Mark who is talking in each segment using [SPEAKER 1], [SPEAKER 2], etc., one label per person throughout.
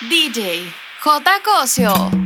[SPEAKER 1] DJ J. Cosio.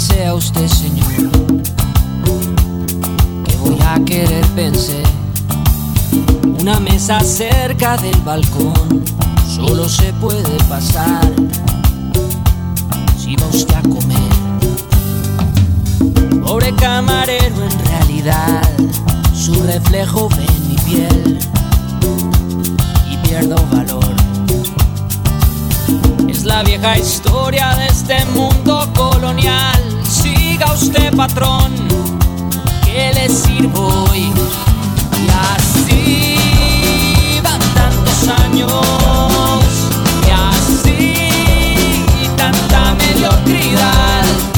[SPEAKER 1] sea usted, Señor, que voy a querer pensar. Una mesa cerca del balcón solo se puede pasar si va usted a comer. Pobre camarero, en realidad, su reflejo ve mi piel y pierdo valor. Es la vieja historia de este mundo colonial Diga usted, patrón, que le sirvo hoy. Y así van tantos años, y así tanta mediocridad.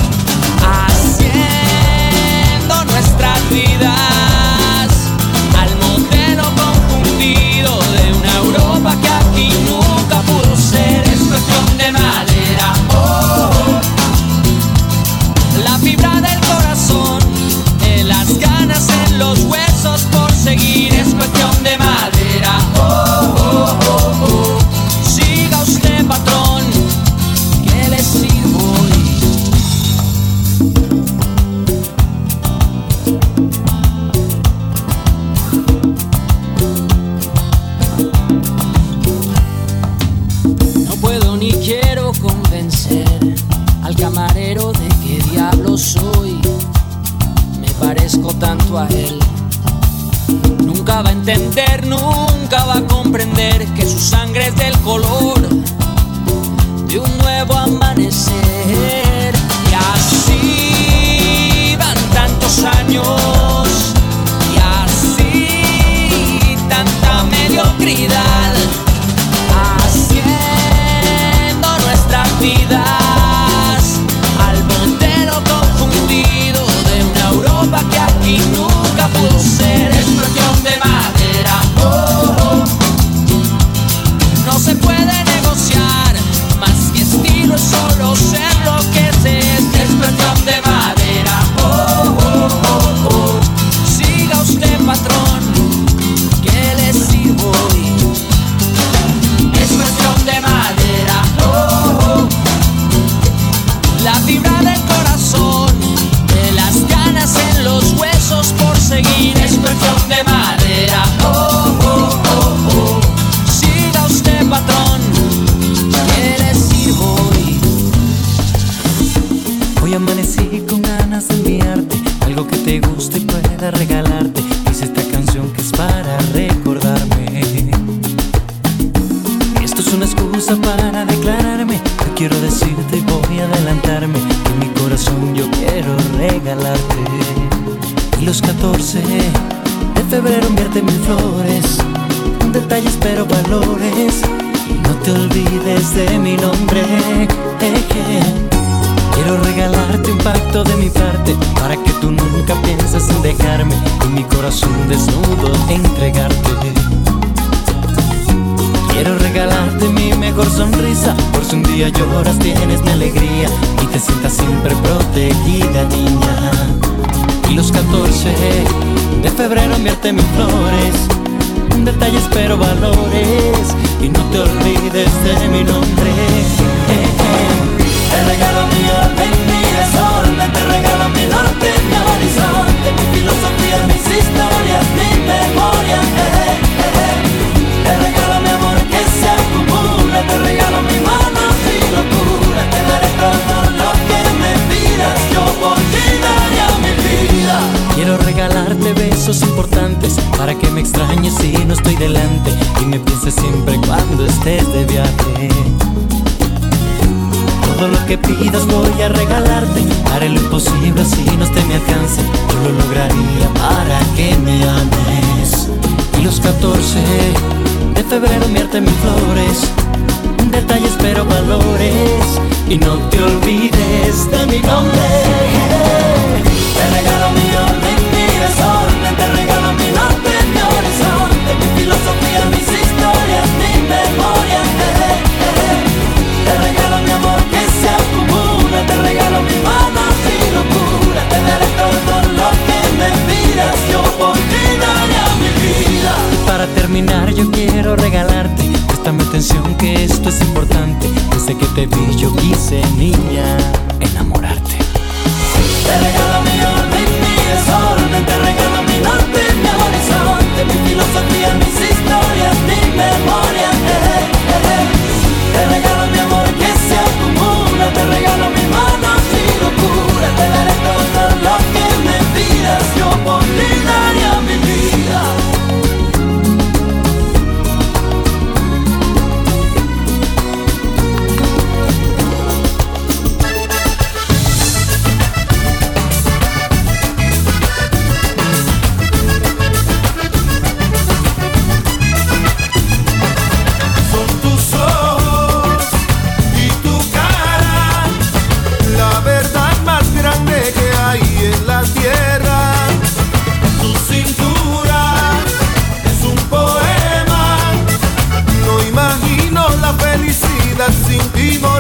[SPEAKER 1] y no
[SPEAKER 2] assim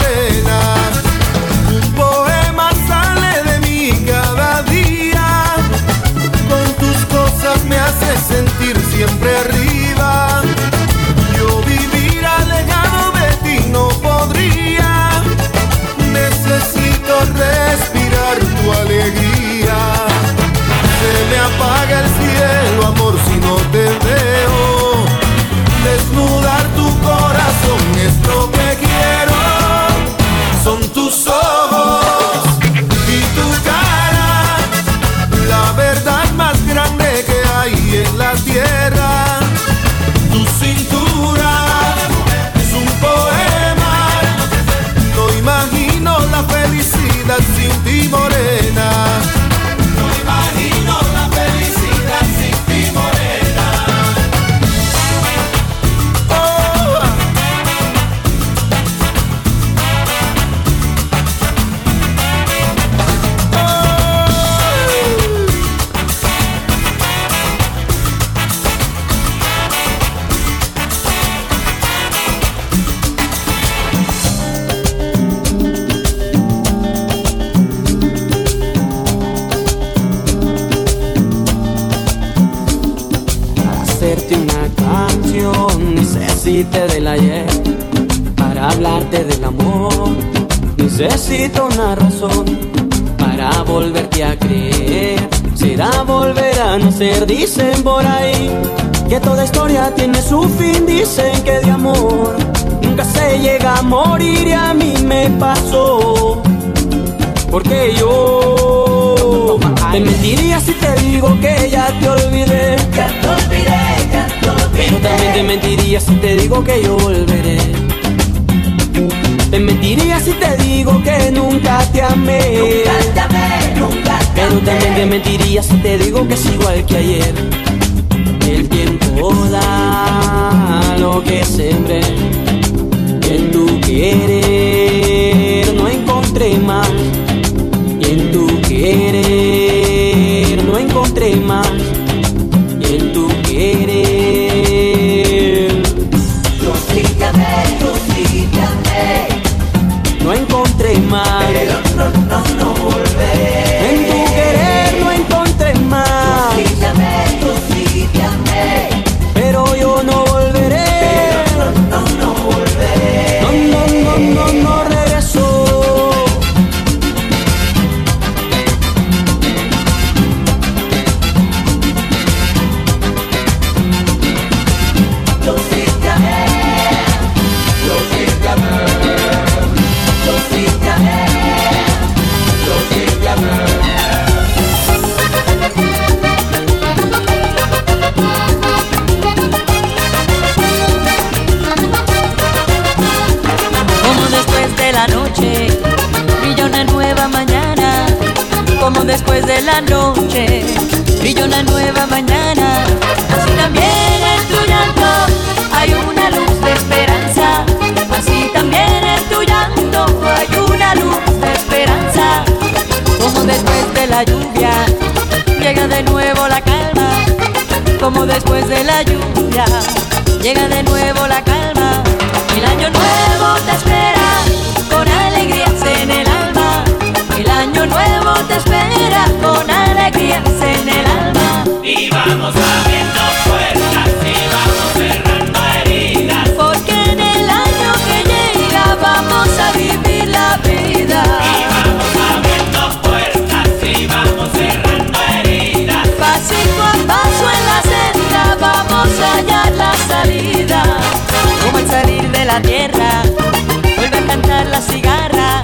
[SPEAKER 2] necesito una razón para volverte a creer. Será volver a nacer,
[SPEAKER 3] dicen por ahí. Que toda historia tiene su fin, dicen que de amor nunca se llega a morir y a mí me pasó. Porque yo
[SPEAKER 4] te mentiría si te digo que ya te olvidé.
[SPEAKER 5] Ya te olvidé, ya te olvidé.
[SPEAKER 4] Yo también te mentiría si te digo que yo volveré. Te mentiría si te digo que nunca te amé.
[SPEAKER 5] Nunca te amé, nunca te
[SPEAKER 4] Pero también te mentiría si te digo que es igual que ayer. El tiempo da lo que sembré. Y en tu querer no encontré más. Y en tu querer no encontré más. Encontré
[SPEAKER 6] Como después de la lluvia llega de nuevo la calma. El año nuevo te espera con alegrías en el alma. El año nuevo te espera con alegrías en el alma.
[SPEAKER 7] Y vamos abriendo puertas y vamos
[SPEAKER 6] la vuelve a cantar la cigarra.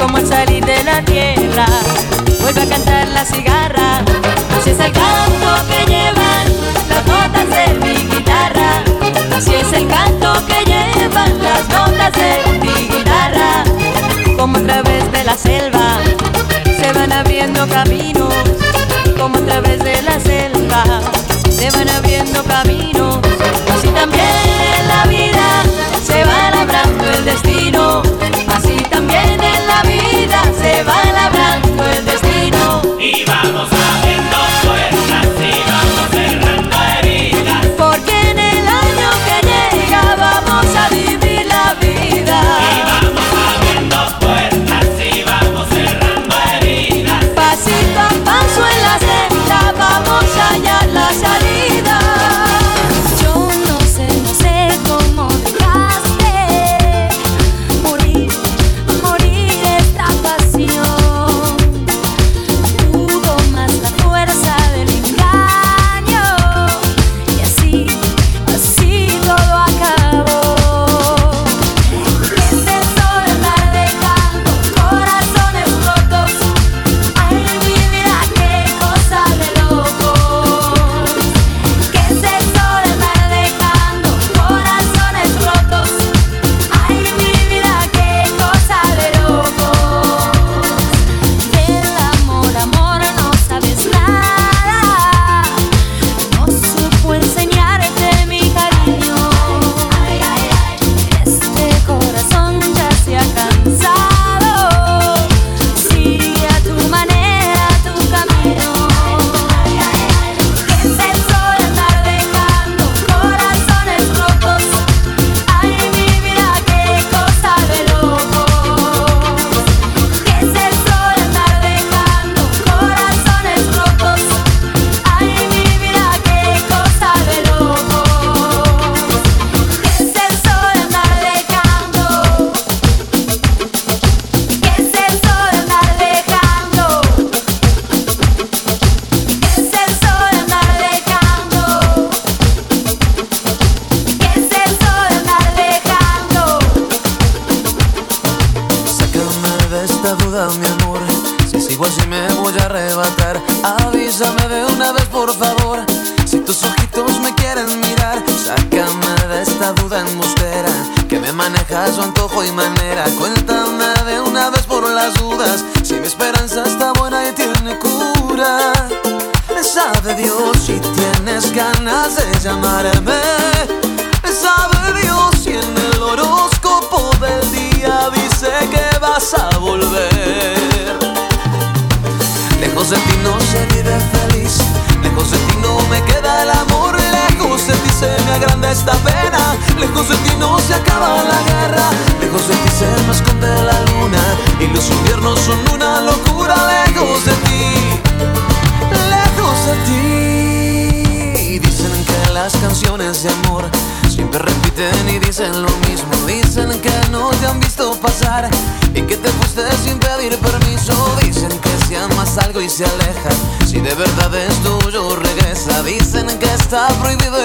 [SPEAKER 6] Como al salir de la tierra, vuelve a cantar la cigarra. Así es el canto que llevan las notas de mi guitarra. Así es el canto que llevan las notas de mi guitarra. Como a través de la selva se van abriendo caminos como a través de la selva se van abriendo caminos. Así también la vida se va labrando el destino. Así también en la vida se va labrando el destino.
[SPEAKER 7] Y vamos abriendo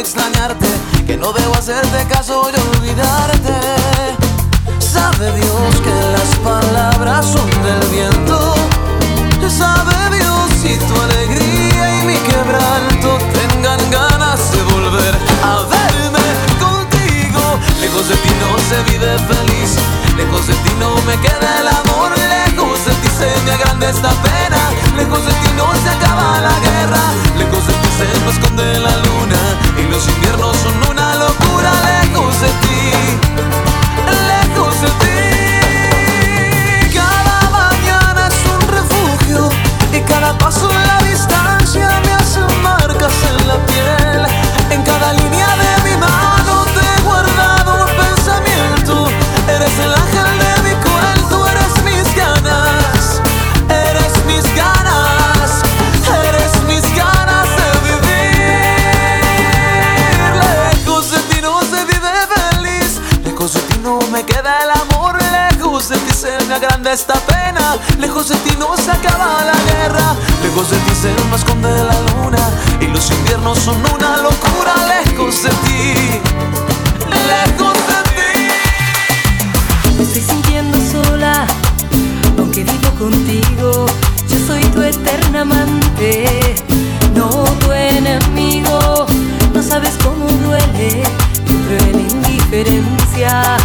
[SPEAKER 4] extrañarte, que no debo hacerte caso y olvidarte. Sabe Dios que las palabras son del viento. Sabe Dios si tu alegría y mi quebranto tengan ganas de volver a verme contigo. Lejos de ti no se vive feliz, lejos de ti no me queda el amor, lejos de ti se me agranda esta pena, lejos de ti no se acaba la guerra, lejos de ti se me esconde la luna los inviernos son una locura lejos de ti, lejos de ti. Cada mañana es un refugio y cada paso en la distancia me hace marcas en la piel. esta pena. Lejos de ti no se acaba la guerra. Lejos de ti se nos esconde la luna. Y los inviernos son una locura. Lejos de ti. Lejos de ti.
[SPEAKER 6] Me estoy sintiendo sola, aunque vivo contigo. Yo soy tu eterna amante, no tu enemigo. No sabes cómo duele tu cruel indiferencia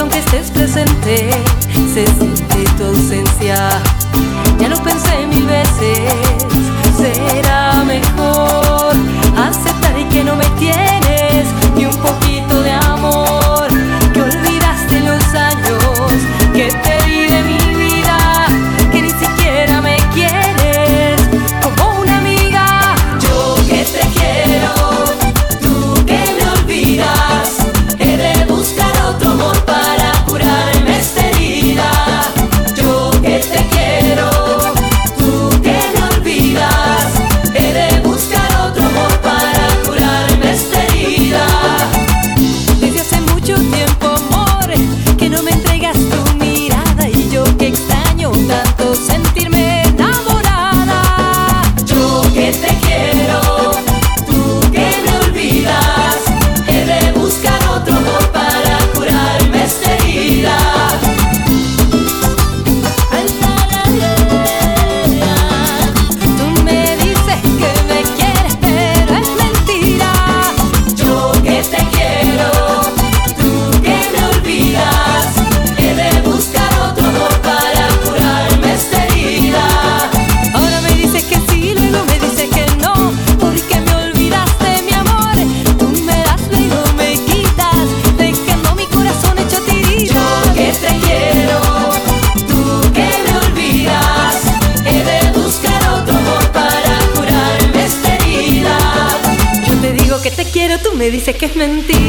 [SPEAKER 6] aunque estés presente, se siente tu ausencia. Ya lo pensé mil veces, será mejor aceptar y que no me tienes ni un poquito de amor, que olvidaste los años. que es mentira.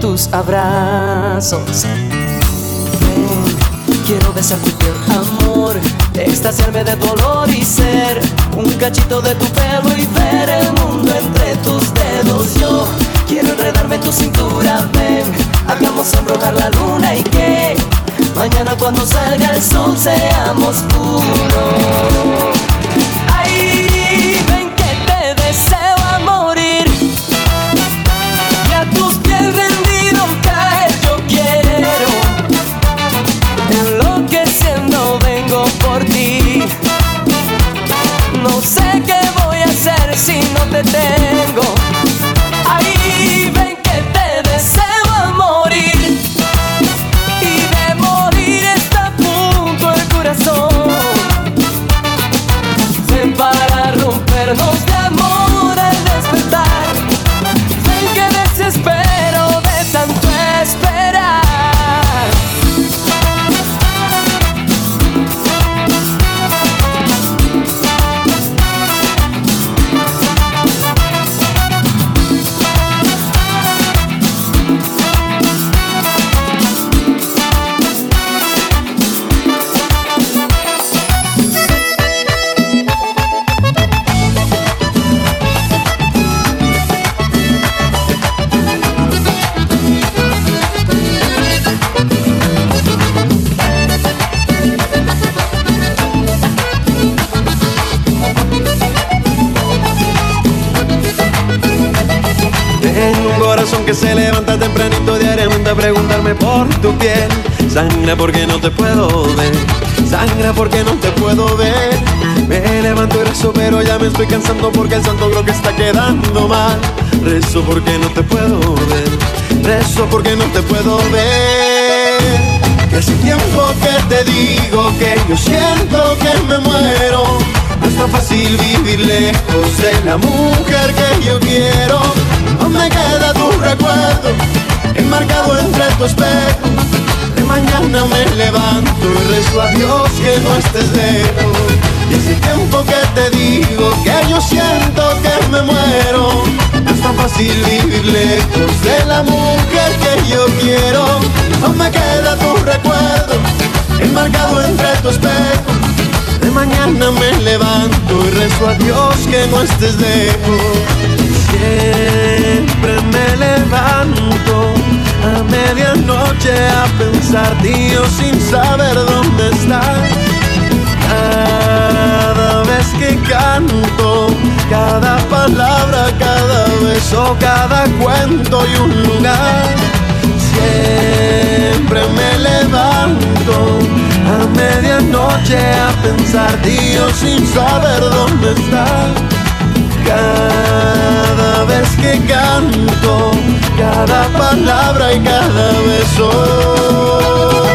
[SPEAKER 8] Tus abrazos. Ven, quiero besar tu piel, amor, extasiarme de dolor y ser un cachito de tu pelo y ver el mundo entre tus dedos. Yo quiero enredarme en tu cintura, ven, hagamos sonrojar la luna y que mañana cuando salga el sol seamos uno. Te tengo
[SPEAKER 9] se levanta tempranito diariamente a preguntarme por tu piel. Sangra porque no te puedo ver. Sangra porque no te puedo ver. Me levanto y rezo, pero ya me estoy cansando porque el santo creo que está quedando mal. Rezo porque no te puedo ver. Rezo porque no te puedo ver. Que hace tiempo que te digo que yo siento que me muero. No es tan fácil vivir lejos de la mujer que yo quiero. No me queda tu recuerdo enmarcado entre tu espejo. De mañana me levanto y rezo a Dios que no estés lejos. Y hace tiempo que te digo que yo siento que me muero. No es tan fácil vivir lejos de la mujer que yo quiero. No me queda tu recuerdo enmarcado entre tu espejo. De mañana me levanto y rezo a Dios que no estés lejos. Siempre me levanto a medianoche a pensar, tío, sin saber dónde estás. Cada vez que canto, cada palabra, cada beso, cada cuento y un lugar. Siempre me levanto a medianoche a pensar, tío, sin saber dónde estás. Cada vez que canto, cada palabra y cada beso.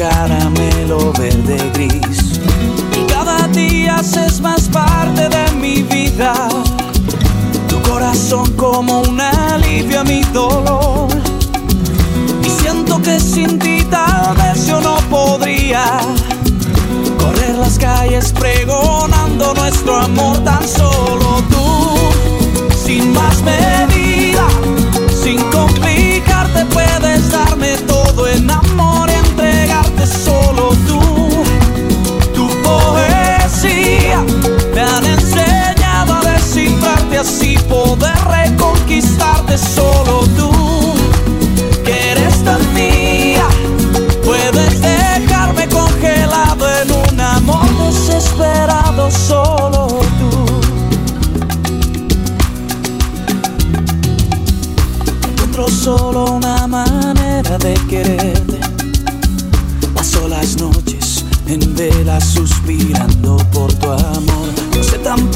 [SPEAKER 10] cara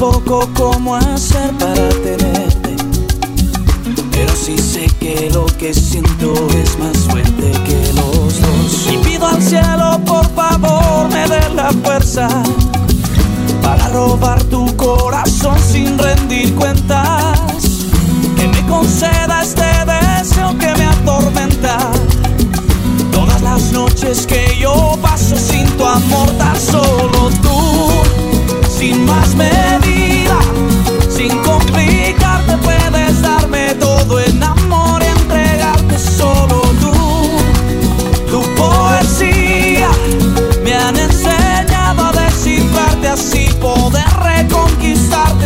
[SPEAKER 10] tampoco cómo hacer para tenerte. Pero sí sé que lo que siento es más fuerte que los dos. Y pido al cielo, por favor, me dé la fuerza para robar tu corazón sin rendir cuentas. Que me conceda este deseo que me atormenta. Todas las noches que yo paso sin tu amor, tan solo tú, sin más me.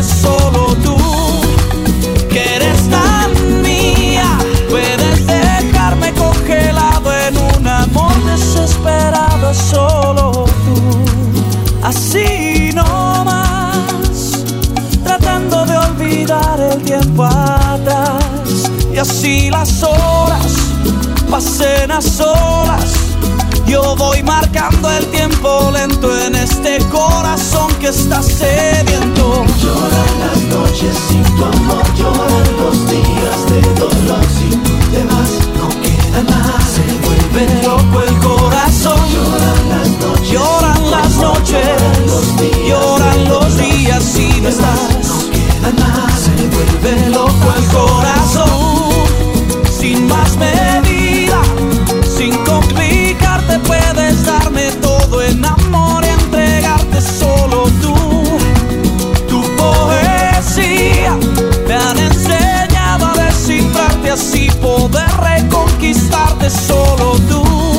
[SPEAKER 10] Solo tú que eres tan mía puedes dejarme congelado en un amor desesperado solo tú así no más tratando de olvidar el tiempo atrás y así las horas pasen a solas. Yo voy marcando el tiempo lento en este corazón que está sediento.
[SPEAKER 11] Lloran las noches sin tu amor, lloran los días de dolor. Si tú te vas, no queda nada.
[SPEAKER 10] Se vuelve loco el corazón.
[SPEAKER 11] Lloran las noches,
[SPEAKER 10] lloran las noches, lloran los días, si no estás.
[SPEAKER 11] No queda nada.
[SPEAKER 10] Se vuelve loco el corazón. Sin más menos. conquistarte solo tú.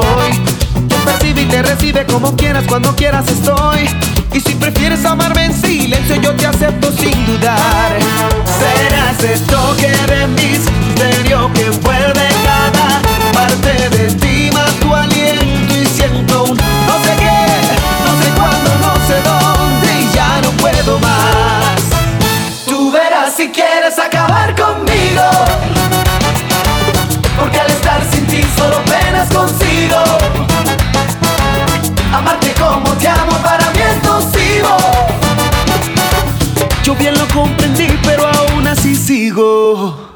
[SPEAKER 10] soy.
[SPEAKER 12] Te
[SPEAKER 13] percibe y te recibe como quieras, cuando quieras estoy. Y si prefieres amarme en silencio, yo te acepto sin dudar. Serás esto que de mi misterio que vuelve cada parte de ti, tu aliento y siento un no sé qué, no sé cuándo, no sé dónde y ya no puedo más.
[SPEAKER 12] Tú verás si quieres acabar conmigo. Amarte como te amo para mí es nocivo.
[SPEAKER 13] Yo bien lo comprendí, pero aún así sigo.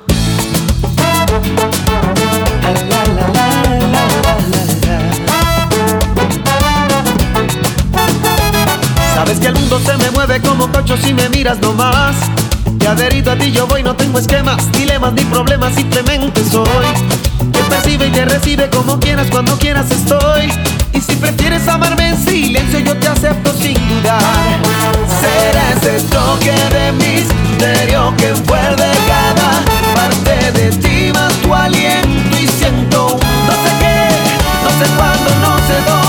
[SPEAKER 13] Sabes que el mundo se me mueve como cocho si me miras nomás. Que adherido a ti yo voy, no tengo esquemas, dilemas ni problemas, simplemente soy. Te percibe y te recibe como quieras, cuando quieras estoy. Y si prefieres amarme en silencio, yo te acepto sin dudar. Será ese toque de misterio que envuelve cada parte de ti, más tu aliento y siento no sé qué, no sé cuándo, no sé dónde.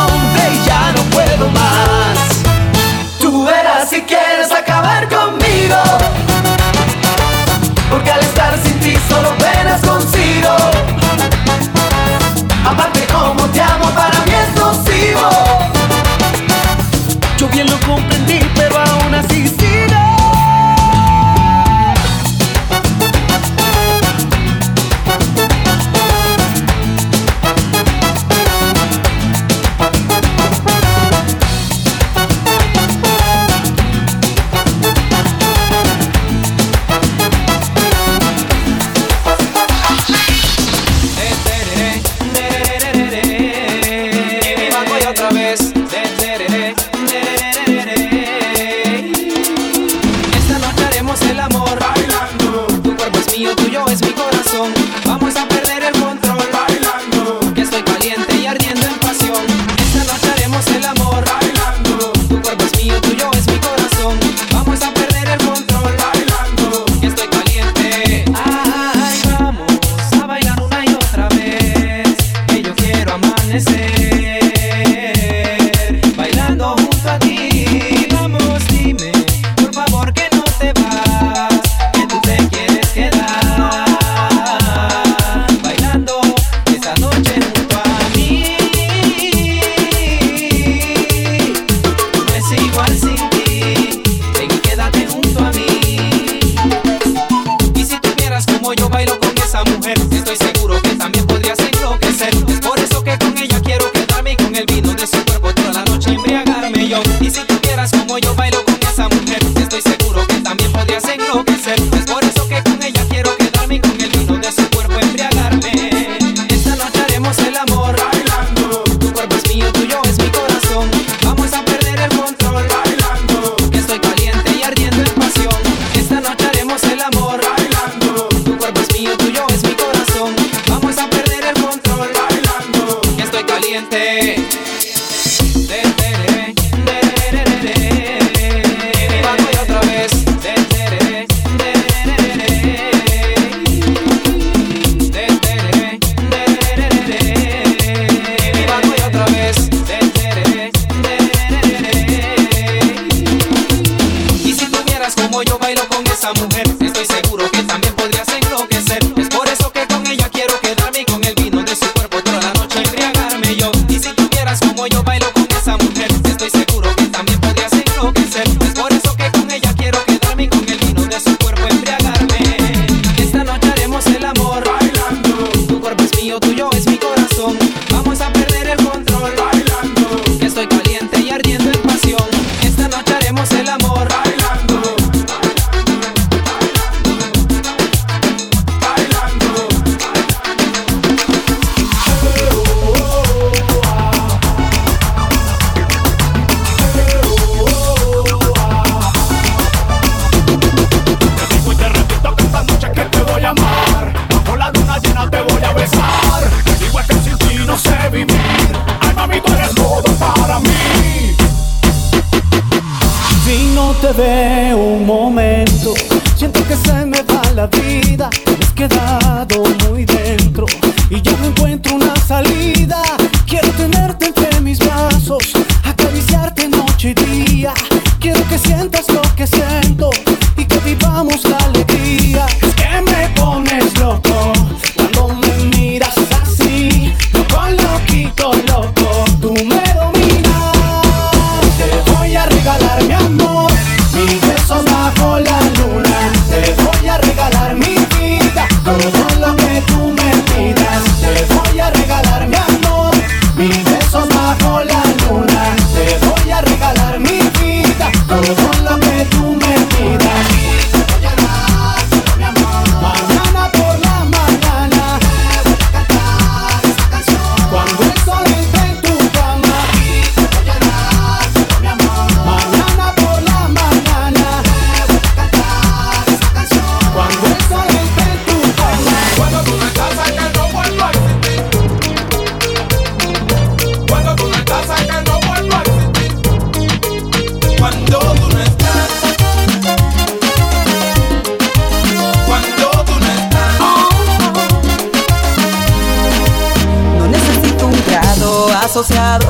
[SPEAKER 14] asociado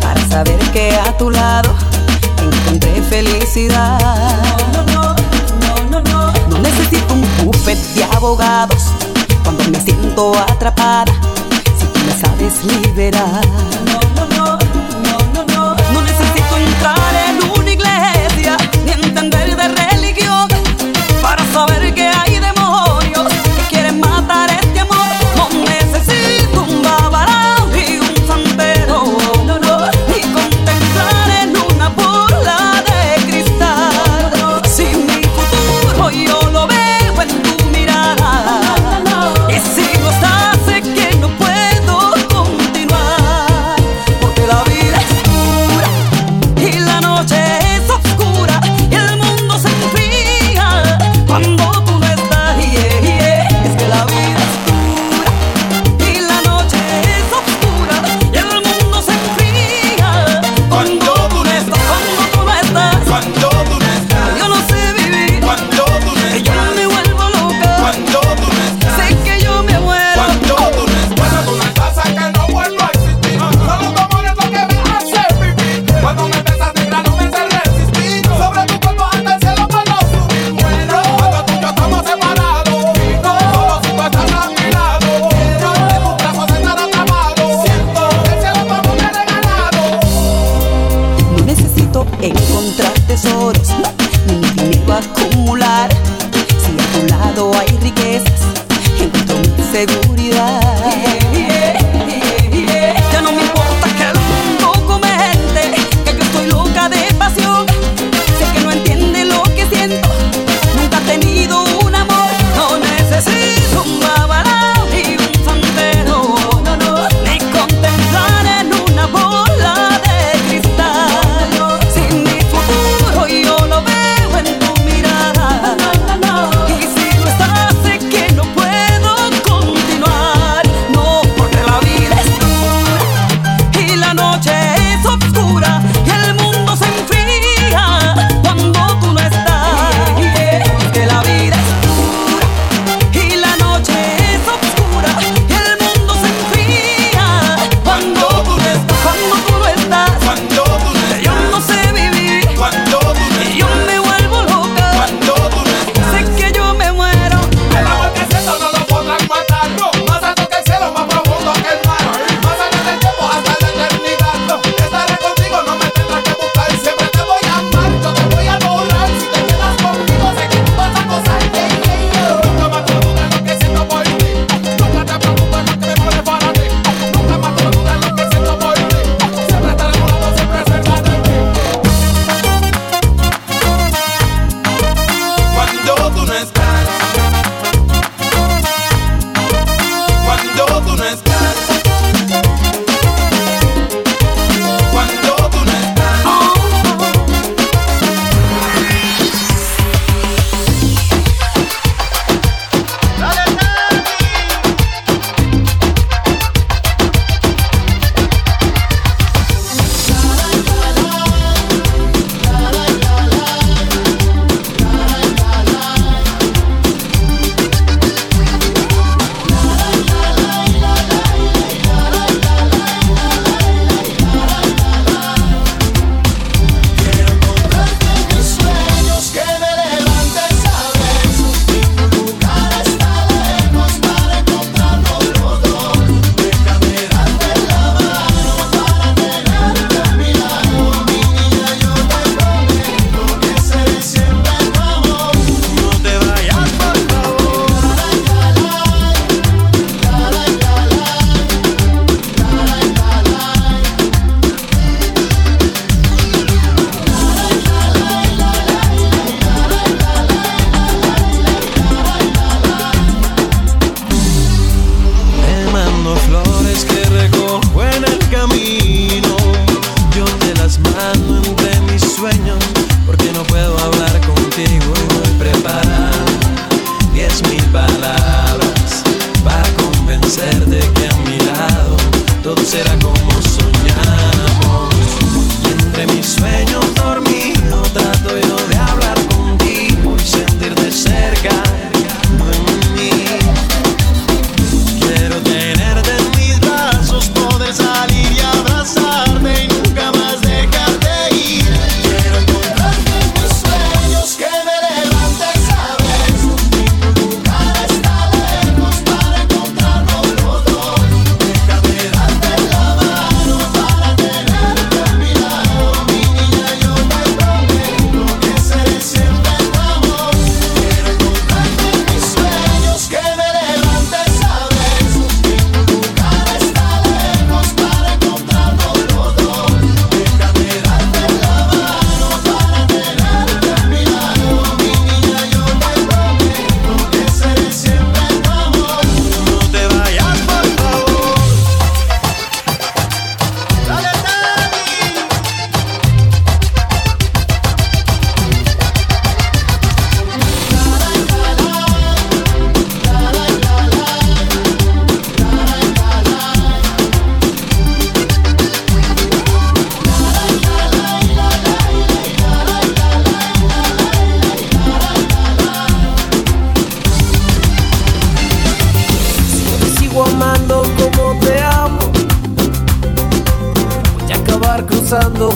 [SPEAKER 14] para saber que a tu lado encontré felicidad. No, no, no, no, no, no. Necesito un bufete de abogados cuando me siento atrapada. Si tú me sabes liberar. No, no, no, no, no, no. No necesito entrar en una iglesia ni entender de religión para saber que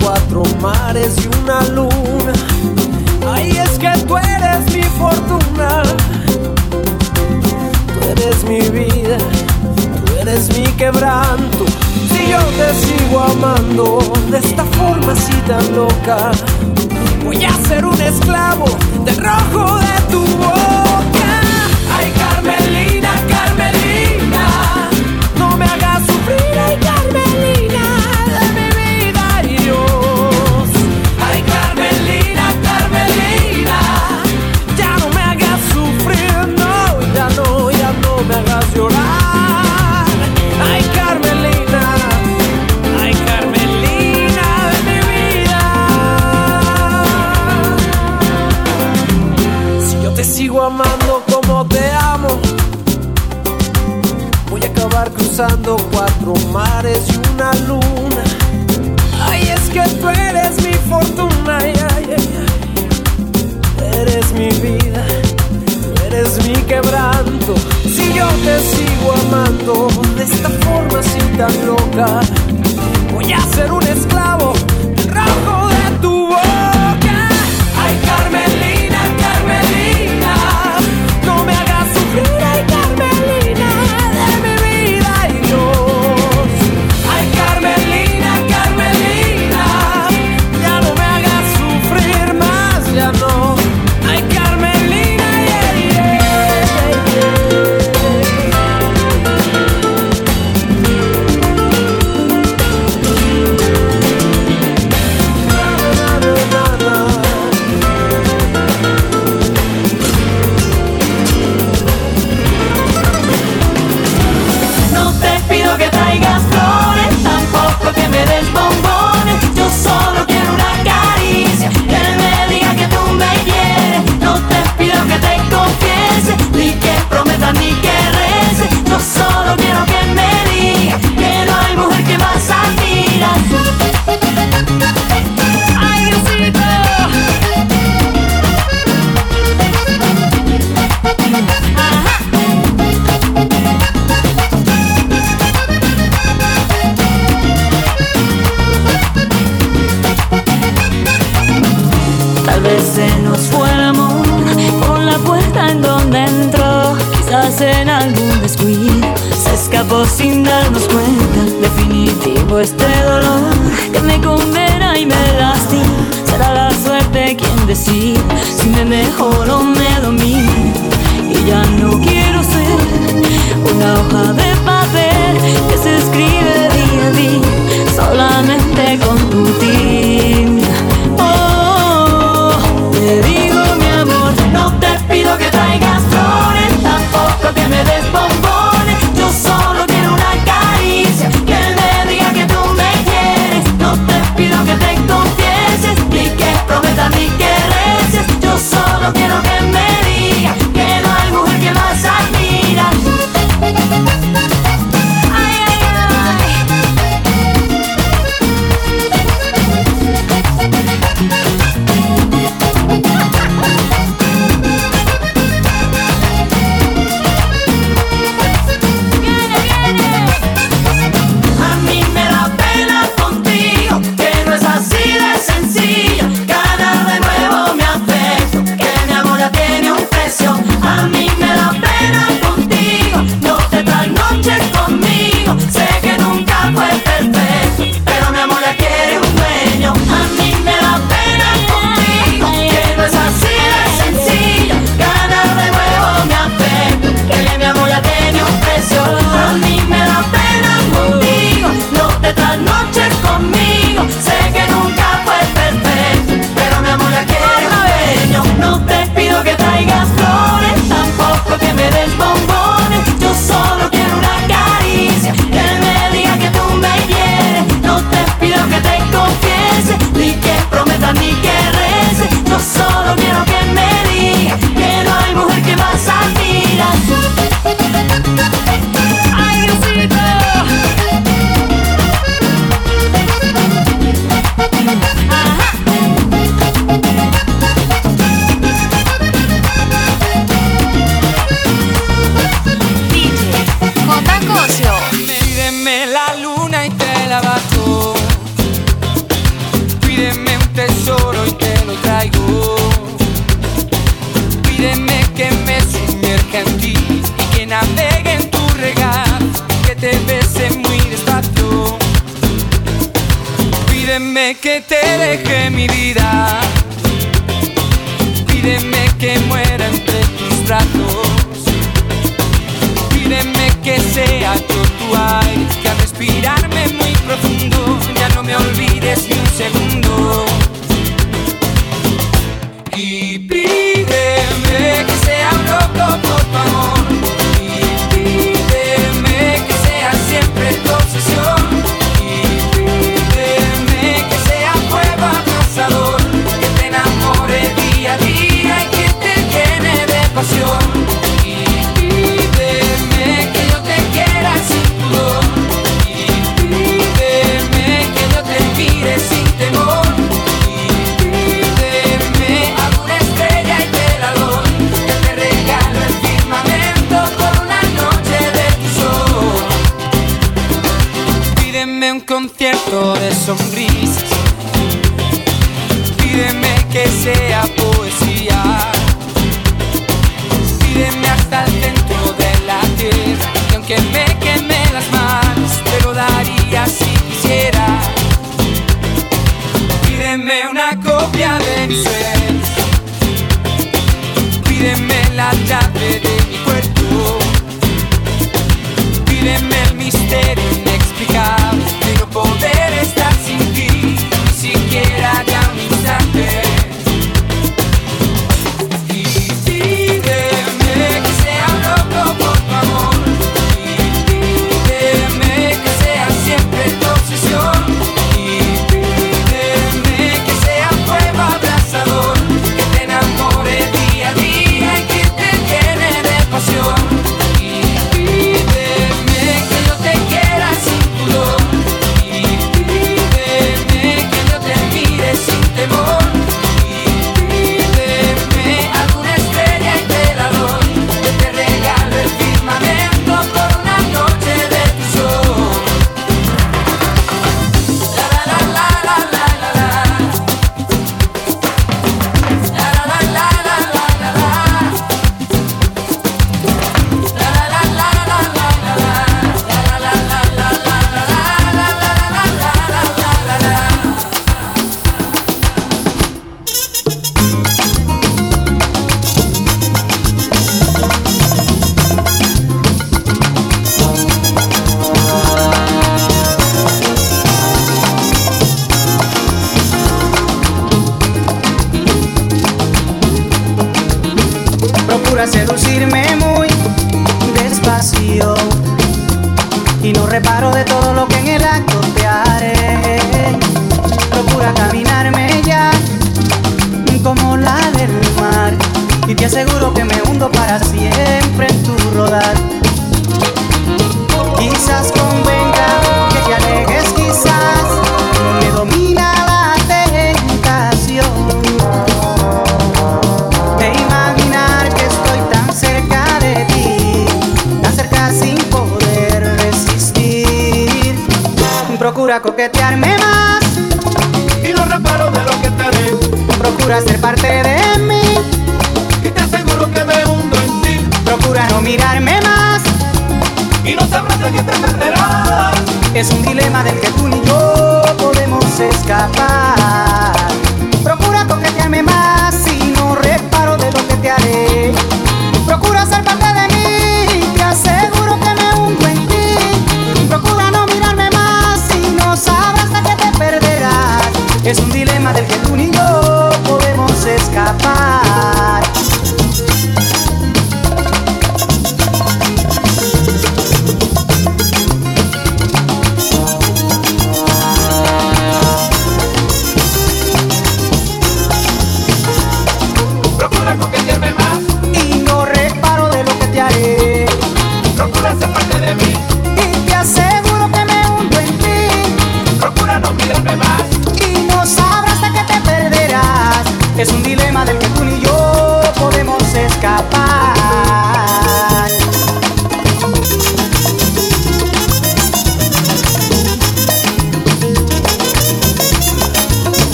[SPEAKER 14] cuatro
[SPEAKER 15] mares y una luna. Ay, es que tú eres mi fortuna, tú eres mi vida, tú eres mi quebranto. Si yo te sigo amando de esta forma así tan loca, voy a ser un esclavo del rojo de tu boca. cruzando cuatro mares y una luna. Ay, es que tú eres mi fortuna, ay, ay, ay. Eres mi vida, eres mi quebranto. Si yo te sigo amando de esta forma así tan loca, voy a ser un esclavo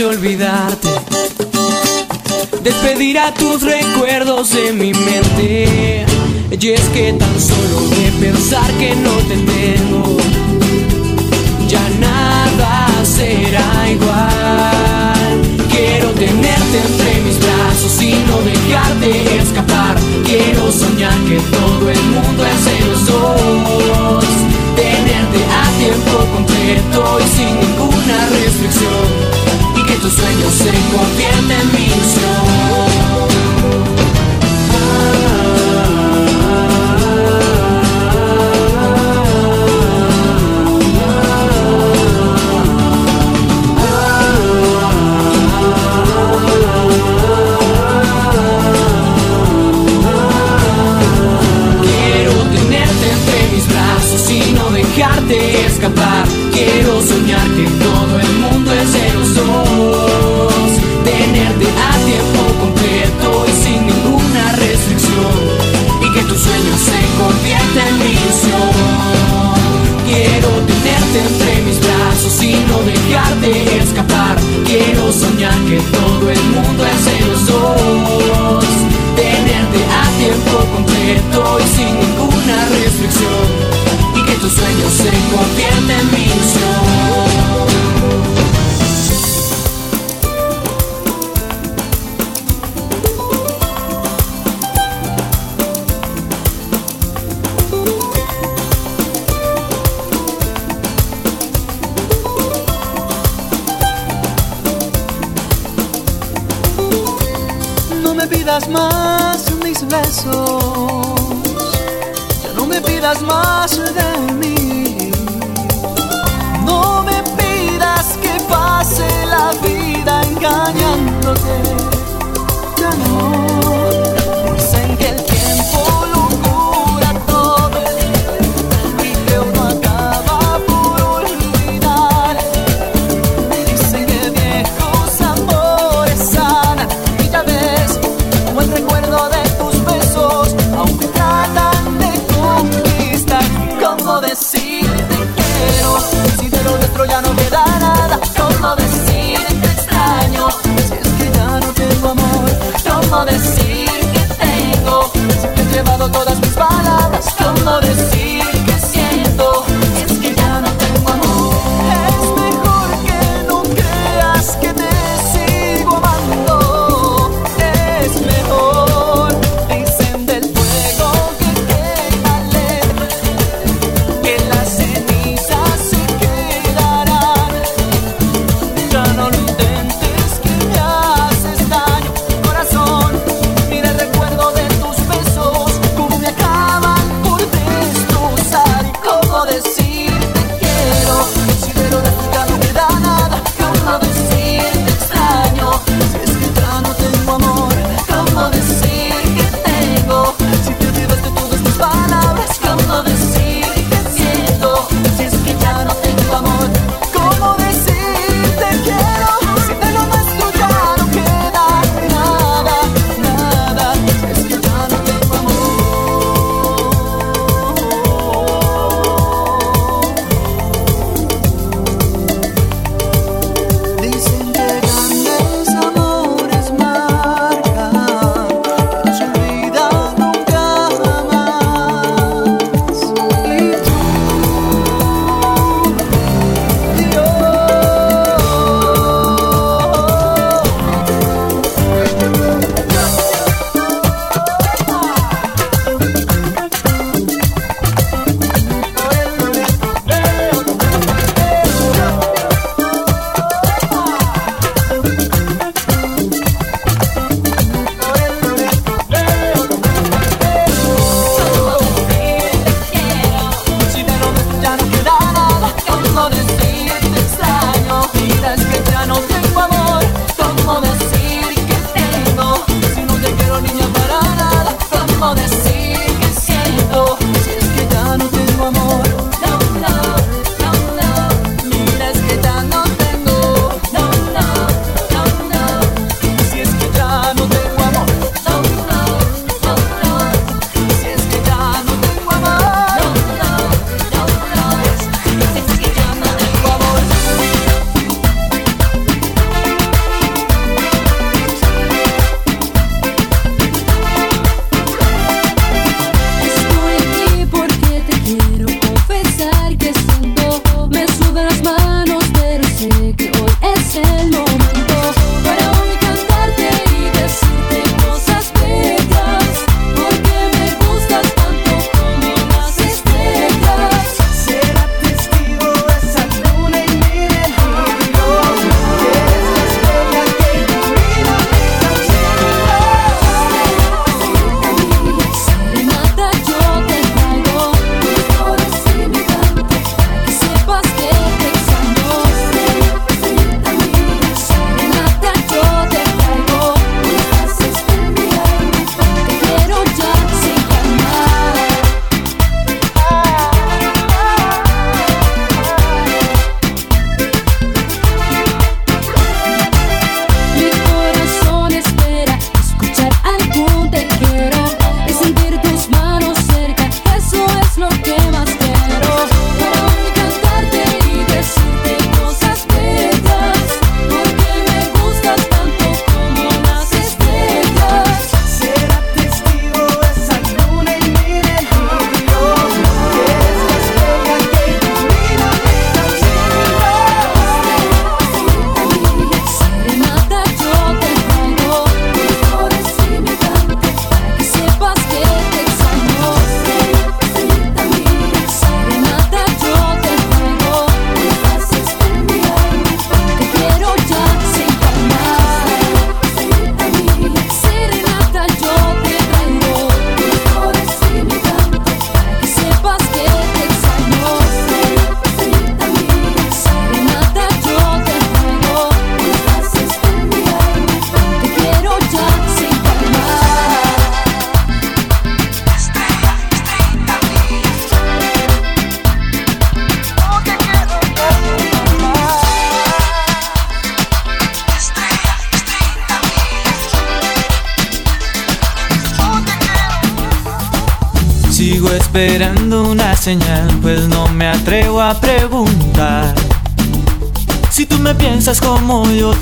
[SPEAKER 15] de
[SPEAKER 10] olvidarte, despedirá tus recuerdos de mi mente. Y es que tan solo de pensar que no te tengo, ya nada será igual. Quiero tenerte entre mis brazos y no dejarte escapar. Quiero soñar que todo el mundo es el se convierte en mi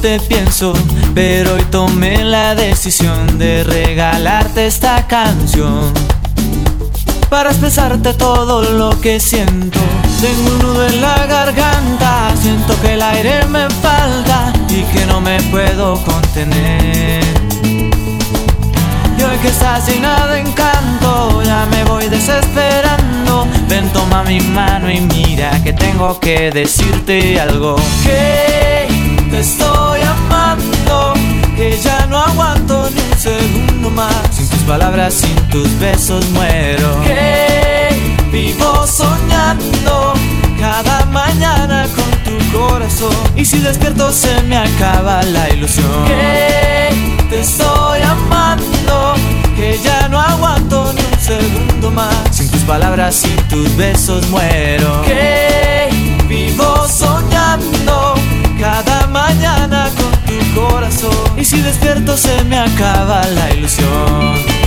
[SPEAKER 10] te
[SPEAKER 8] pienso, pero hoy tomé la decisión de regalarte esta canción. Para expresarte todo lo que siento. Tengo un nudo en la garganta, siento que el aire me falta y que no me puedo contener. Y hoy que estás llena de encanto, ya me voy desesperando. Ven, toma mi mano y mira que tengo que decirte algo. Que te estoy que ya no aguanto ni un segundo más. Sin tus palabras, sin tus besos muero. Que vivo soñando cada mañana con tu corazón. Y si despierto se me acaba la ilusión. Que te estoy amando, que ya no aguanto ni un segundo más. Sin tus palabras, sin tus besos muero. Que vivo soñando cada mañana con corazón. Y si despierto se me acaba la ilusión.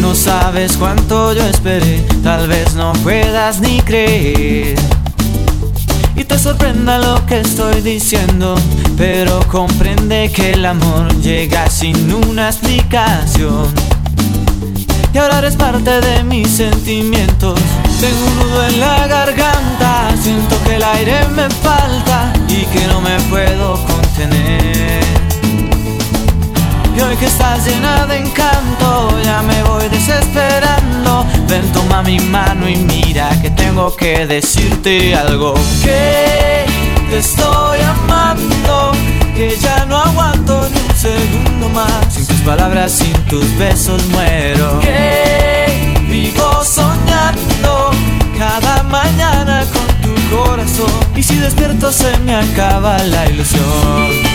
[SPEAKER 8] No sabes cuánto yo esperé, tal vez no puedas ni creer. Te sorprenda lo que estoy diciendo, pero comprende que el amor llega sin una explicación. Y ahora eres parte de mis sentimientos. Tengo un nudo en la garganta, siento que el aire me falta y que no me puedo contener. Y hoy que estás llena de encanto, ya me voy desesperando. Ven, toma mi mano y mira que tengo que decirte algo. Que te estoy amando, que ya no aguanto ni un segundo más. Sin tus palabras, sin tus besos muero. Que vivo soñando cada mañana con tu corazón. Y si despierto se me acaba la ilusión.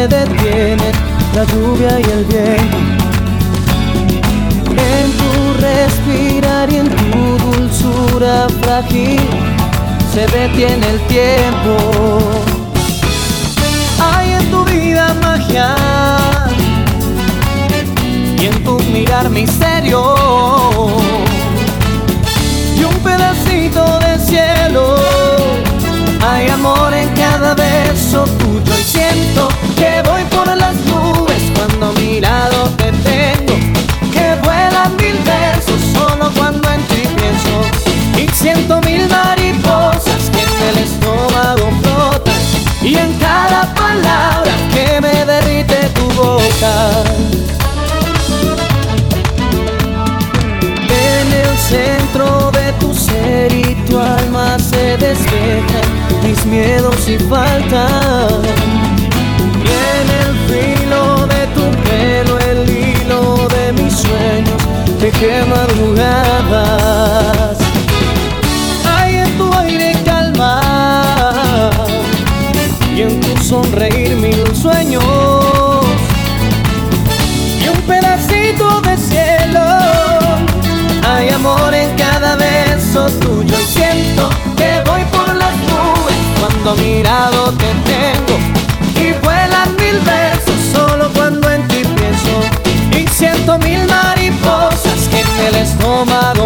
[SPEAKER 8] me detienen la
[SPEAKER 15] lluvia y el viento. En tu respirar y en tu dulzura frágil se detiene el tiempo. Hay en tu vida magia y en tu mirar misterio y un pedacito de cielo. Hay amor en cada beso tuyo Siento mil mariposas que en el estómago flotan y en cada palabra que me derrite tu boca. En el centro de tu ser y tu alma se despejan
[SPEAKER 2] mis miedos y faltas. Y en el filo de tu pelo, el hilo de mis sueños, te quema madrugadas. sonreír mil sueños y un pedacito de cielo. Hay amor en cada beso tuyo. Y siento que voy por las nubes cuando mirado te tengo. Y vuelan mil versos solo cuando en ti pienso. Y siento mil mariposas que en el estómago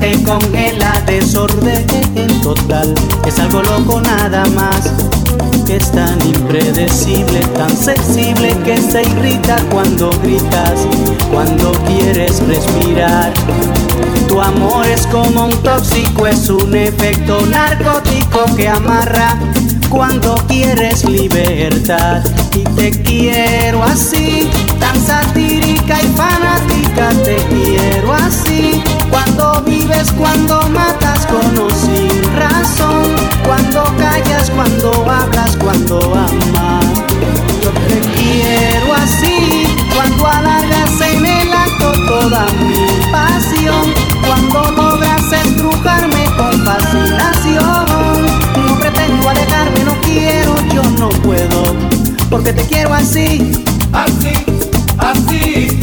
[SPEAKER 16] te
[SPEAKER 17] congela, desorden total. Es algo loco nada más. Es tan impredecible, tan sensible que se irrita cuando gritas, cuando quieres respirar. Tu amor es como un tóxico, es un efecto narcótico que amarra cuando quieres libertad. Y te quiero así, tan satírica y fanática, te quiero así. Cuando vives, cuando matas con o sin razón, cuando callas, cuando hablas, cuando amas. Yo te quiero así, cuando alargas en el acto toda mi pasión, cuando logras estrujarme con no puedo, porque te quiero así,
[SPEAKER 18] así, así.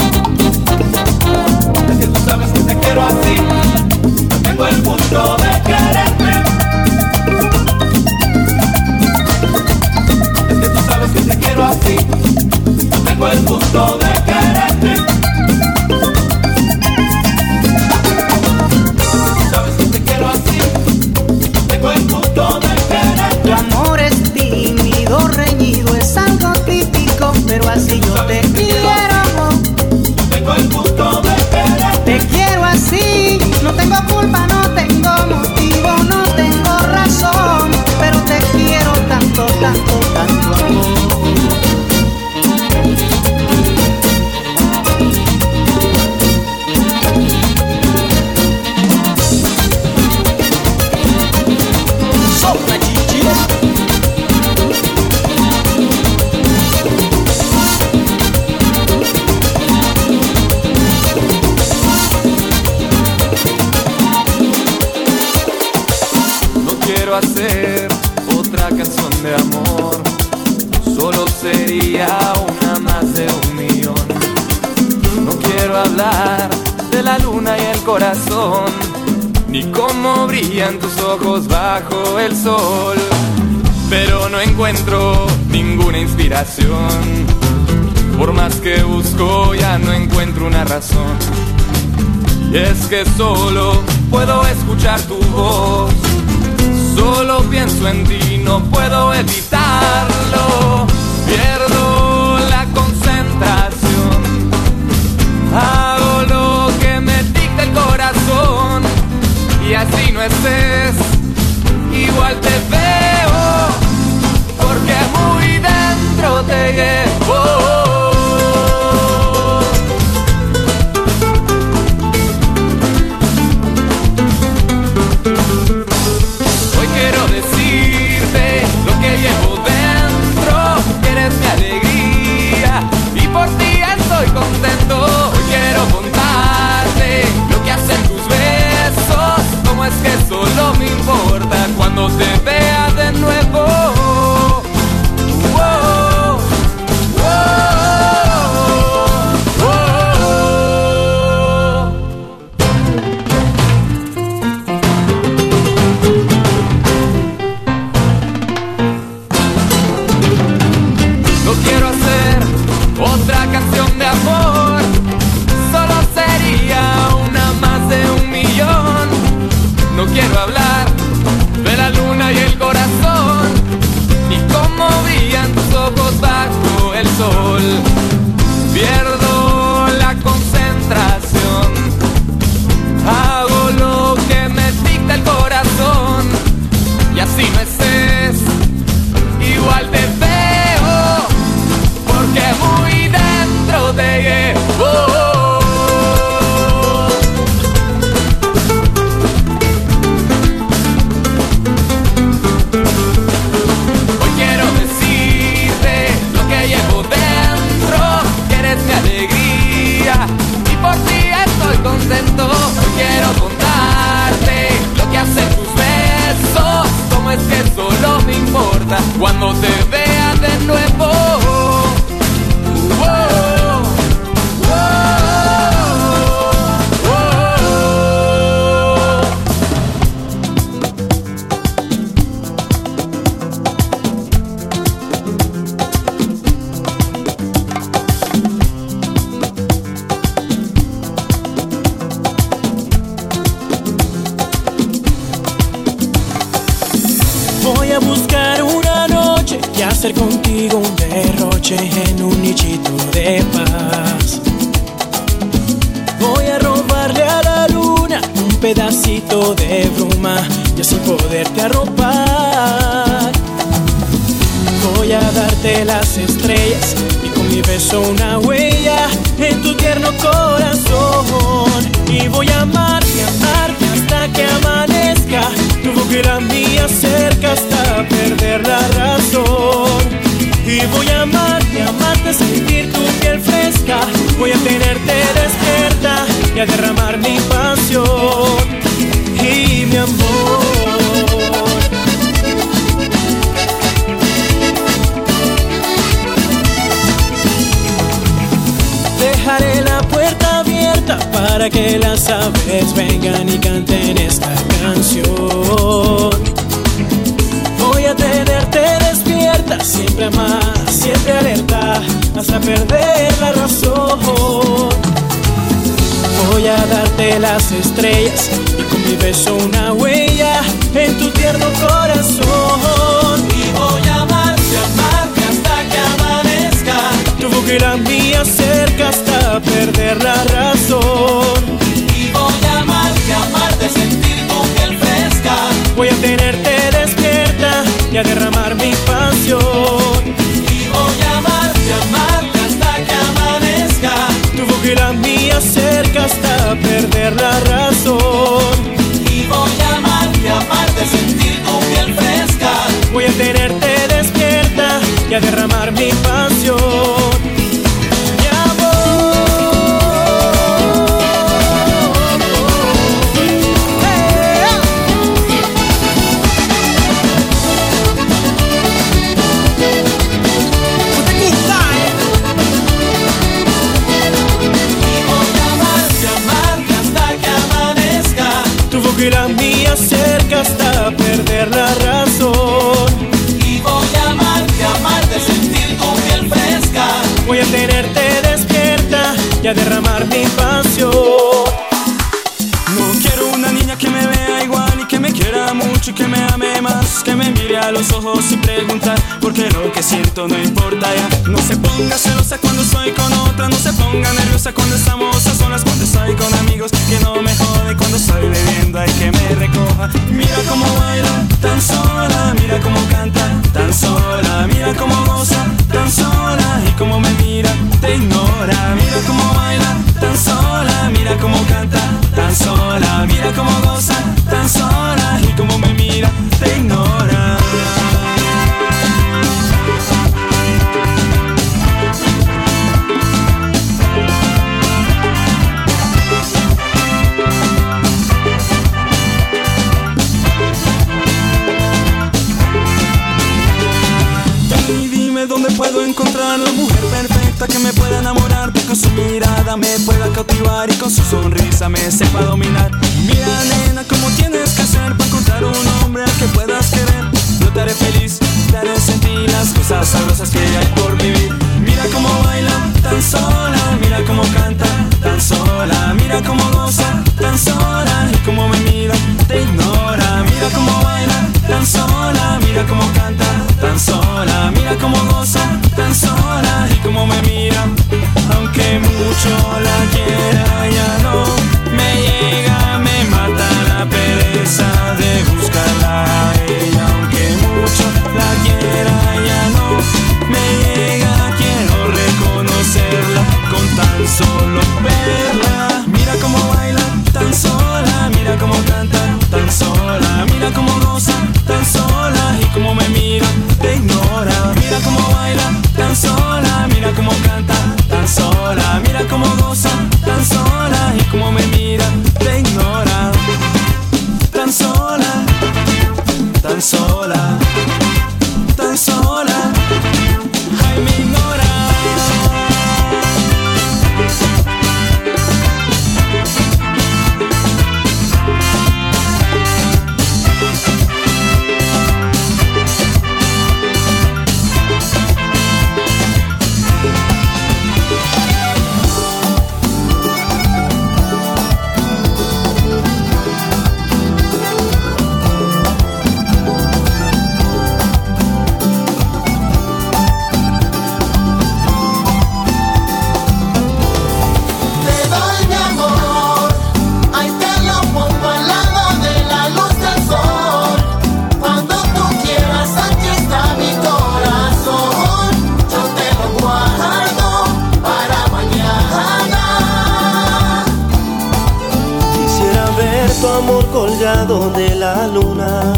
[SPEAKER 18] Es que tú sabes que te quiero así. Yo tengo el gusto de quererte. Es que tú sabes que te quiero así. Tengo el gusto de quererte. Así
[SPEAKER 17] yo te quiero.
[SPEAKER 19] Brillan tus ojos bajo el sol. Pero no encuentro ninguna inspiración, por más que busco ya no encuentro una razón. Y es que solo puedo escuchar tu voz. Solo pienso en ti, no puedo evitarlo. Pierdo así no estés, igual te veo. Porque muy dentro te llevo.
[SPEAKER 20] no me importa cuando te cuando te siempre alerta, hasta perder la razón. Voy a darte las estrellas y con mi beso una huella en tu tierno corazón. Y voy a amarte, amarte hasta que amanezca. Tu boca y la mía cerca hasta perder la razón. Y voy a amarte, amarte, sentir tu piel fresca. Voy a tenerte despierta y a derramar mi pasión. La mía cerca hasta perder la razón. Y voy a amarte, amarte, sentir tu piel fresca. Voy a tenerte despierta y a derramar mi pasión.
[SPEAKER 21] Ojos y preguntar porque lo que siento no importa ya. No se ponga celosa cuando estoy con otra, no se ponga nerviosa cuando estamos a solas, cuando estoy con amigos, que no me jode cuando estoy bebiendo, hay que me recoja. Mira cómo baila tan sola, mira cómo canta tan sola, mira cómo goza tan sola y cómo me mira, te ignora. Mira cómo baila tan sola, mira cómo canta tan sola, mira cómo goza tan sola y cómo me mira, te ignora. Encontrar la mujer perfecta que me pueda enamorar, que con su mirada me pueda cautivar y con su sonrisa me sepa dominar. Mira, nena, cómo tienes que hacer para encontrar un hombre al que puedas querer. Yo te haré feliz, te haré sentir las cosas sabrosas que hay por vivir. Mira cómo baila tan sola, mira cómo canta tan sola, mira cómo goza tan sola y cómo me mira, te ignora. Mira cómo baila tan sola, mira cómo canta tan sola, mira cómo goza tan sola y cómo me mira. Aunque mucho la quiera, ya no me llega, me mata la pereza de buscarla a ella. Aunque mucho la quiera, ya no me llega, quiero reconocerla con tan solo verla. Mira cómo baila tan sola, mira cómo canta tan sola, mira cómo goza como gozan.
[SPEAKER 9] lado de la luna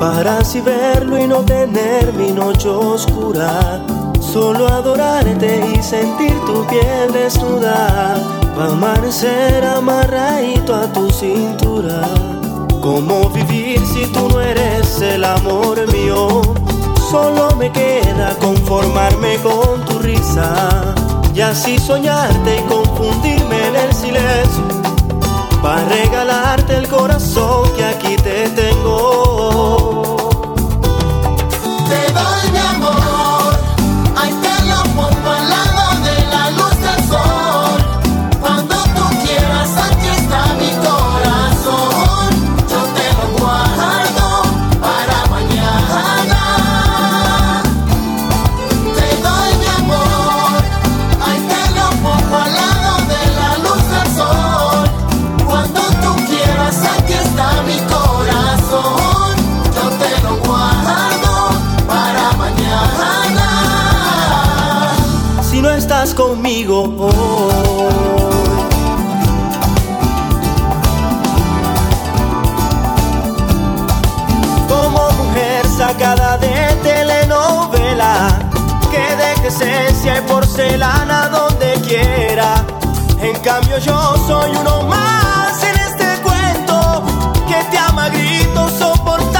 [SPEAKER 9] para así verlo y no tener mi noche oscura. Solo adorarte y sentir tu piel desnuda, pa' amanecer amarradito a tu cintura. ¿Cómo vivir si tú no eres el amor mío? Solo me queda conformarme con tu risa y así soñarte y confundirme en el silencio para regalarte el corazón que aquí te tengo. Como mujer sacada de telenovela, que deje esencia y porcelana donde quiera. En cambio yo soy uno más en este cuento que te ama gritos soportando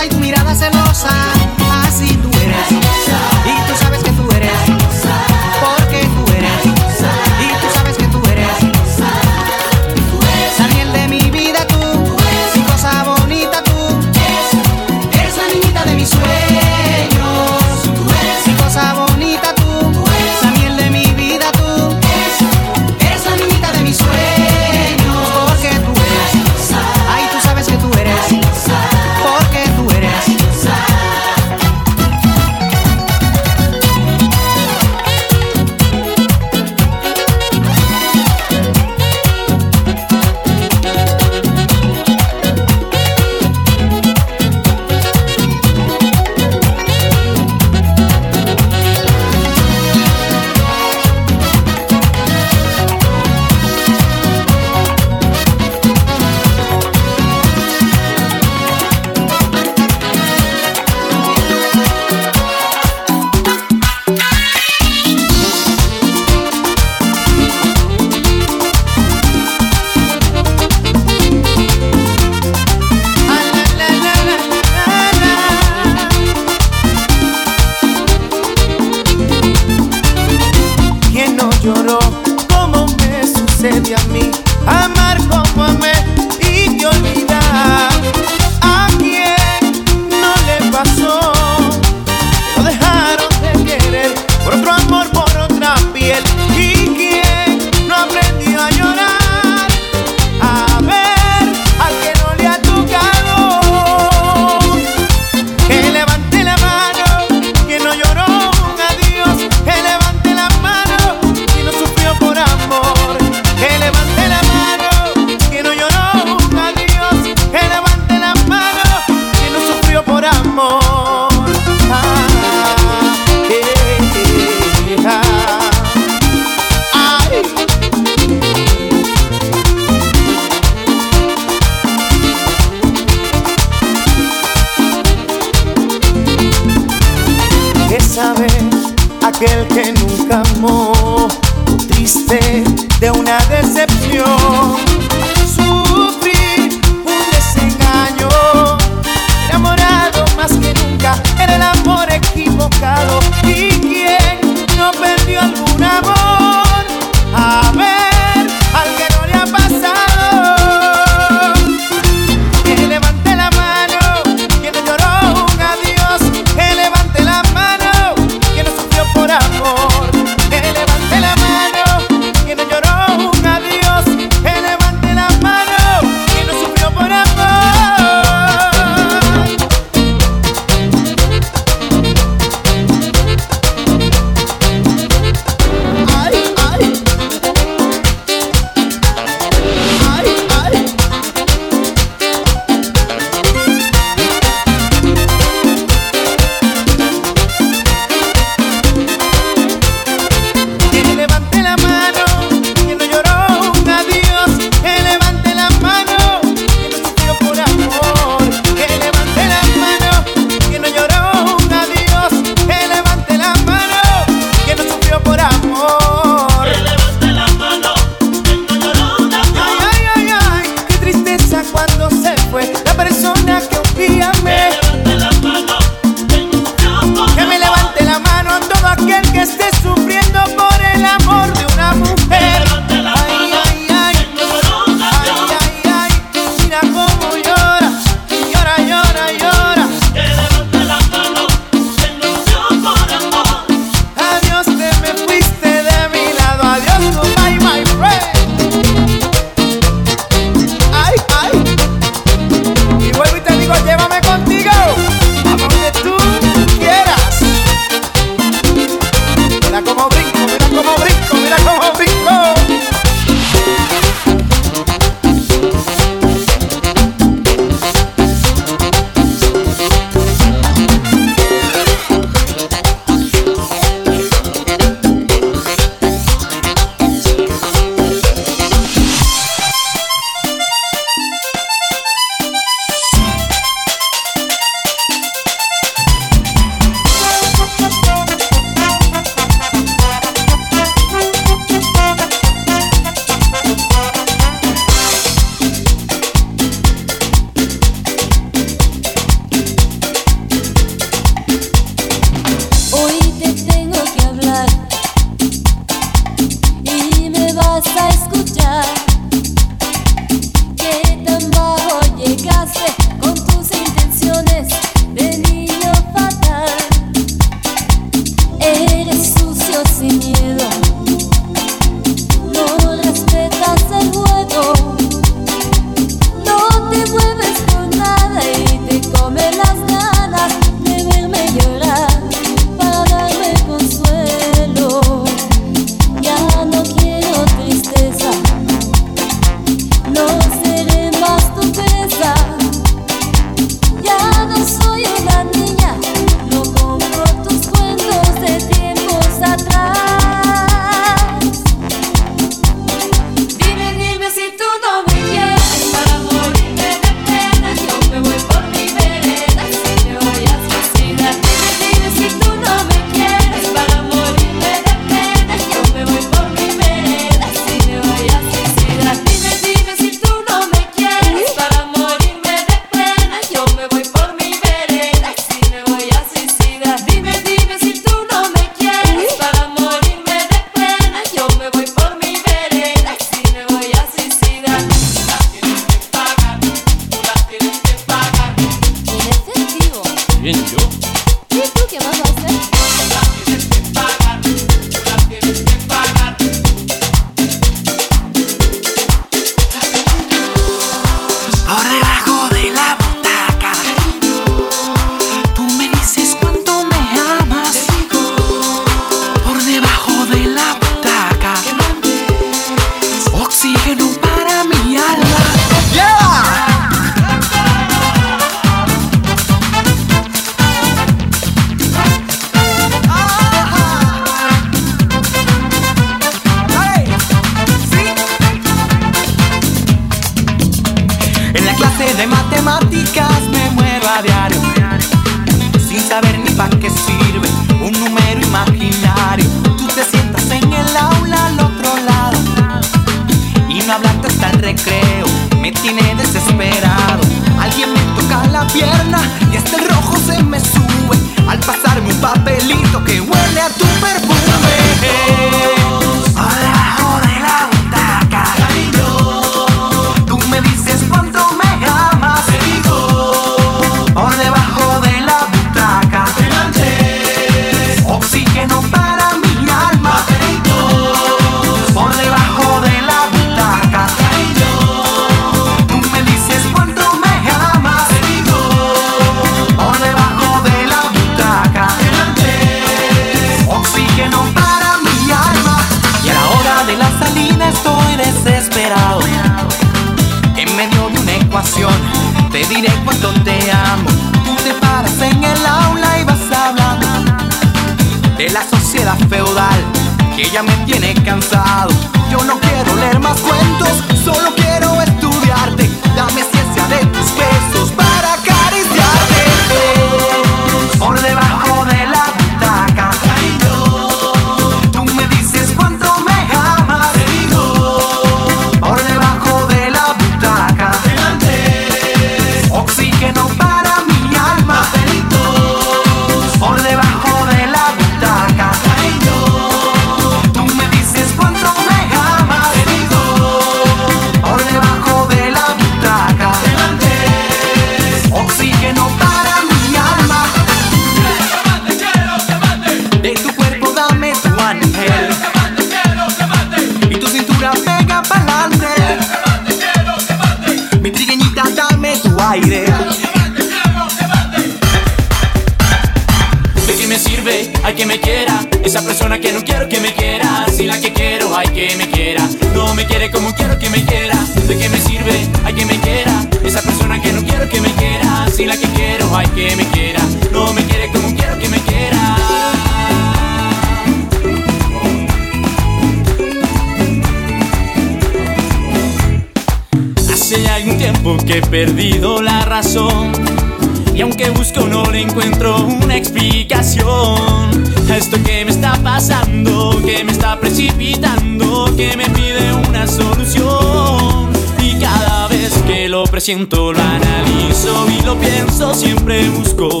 [SPEAKER 22] presiento, lo analizo y lo pienso, siempre busco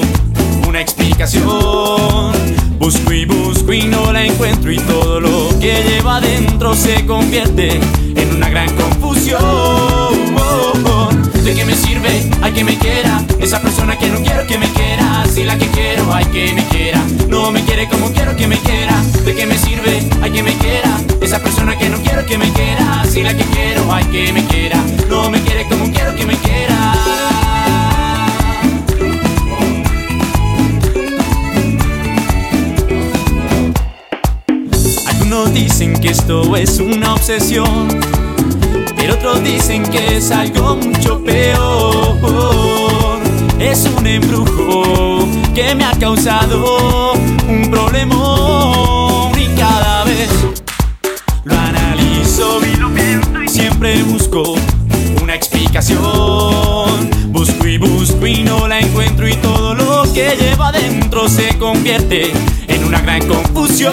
[SPEAKER 22] una explicación. Busco y busco y no la encuentro y todo lo que lleva adentro se convierte en una gran confusión. ¿De qué me sirve? Hay que me quiera Esa persona que no quiero que me quiera Si la que quiero, hay que me quiera No me quiere como quiero que me quiera ¿De qué me sirve? Hay que me quiera Esa persona que no quiero que me quiera Si la que quiero, hay que me quiera Me quiere como quiero que me quiera Algunos dicen que esto es una obsesión pero otros dicen que es algo mucho peor. Es un embrujo que me ha causado un problemón y cada vez lo analizo y lo pienso y siempre busco explicación. Busco y busco y no la encuentro y todo lo que lleva adentro se convierte en una gran confusión.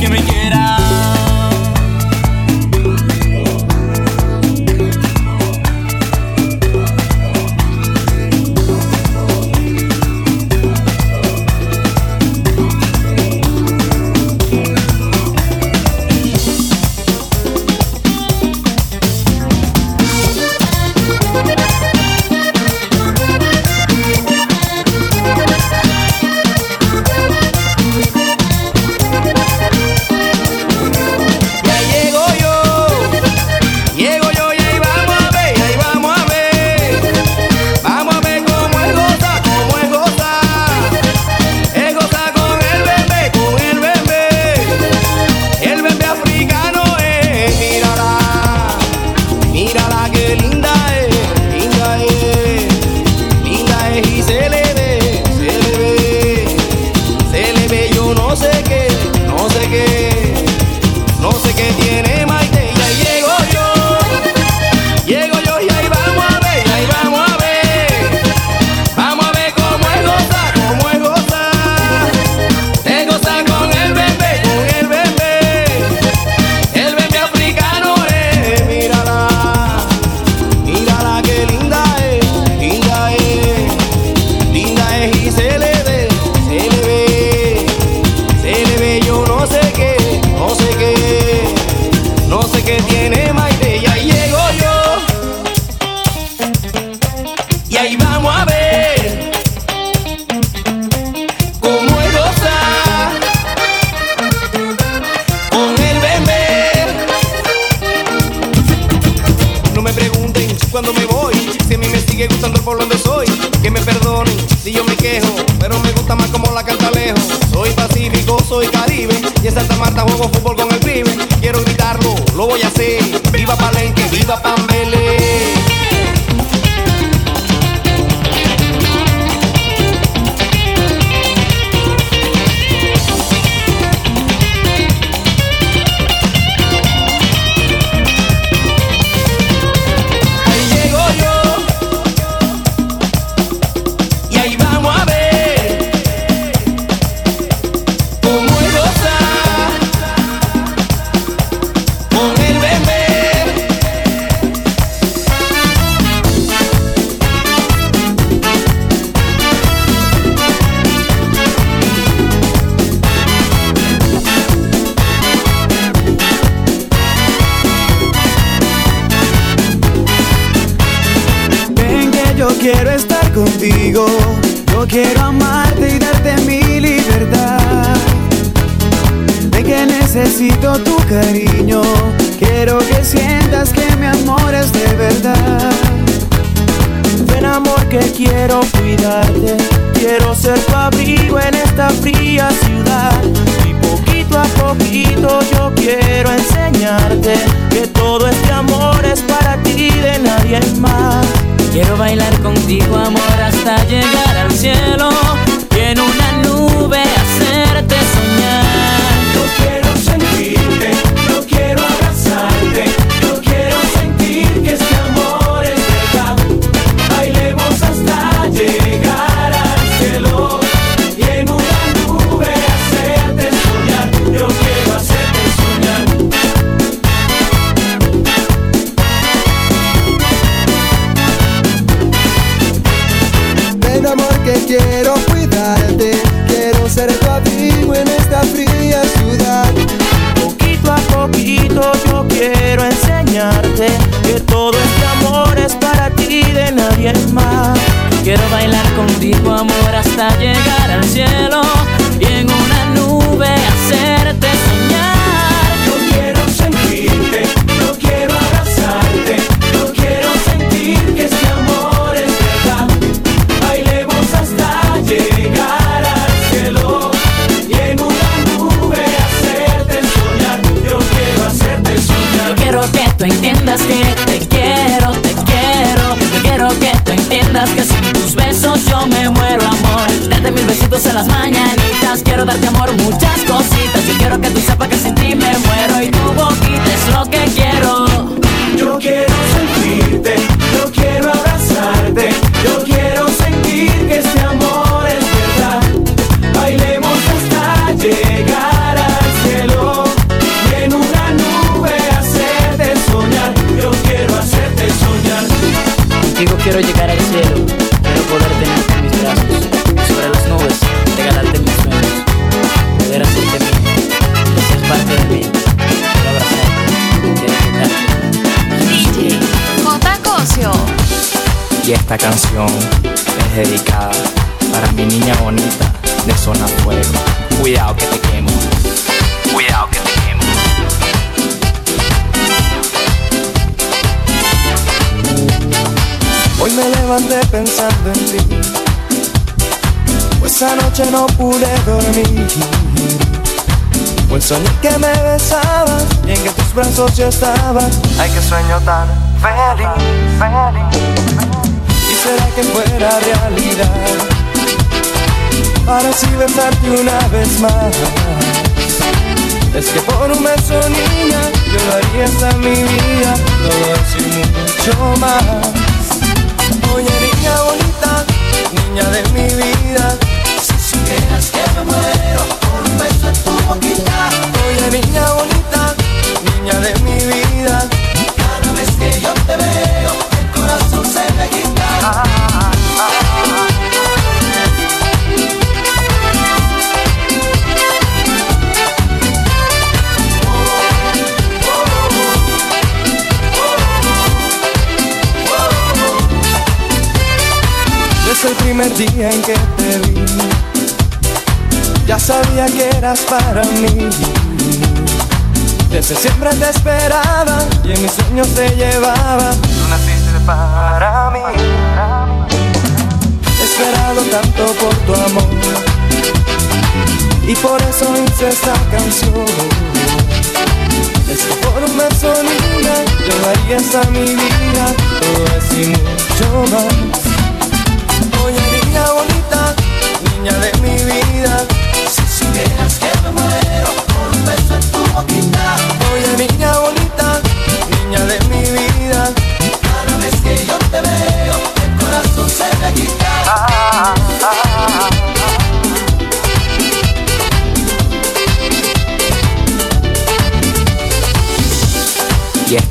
[SPEAKER 22] Que me quiera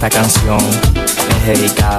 [SPEAKER 23] canción es dedicada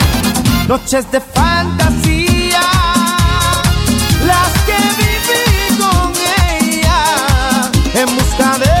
[SPEAKER 12] noches de fantasía, las que viví con ella en busca de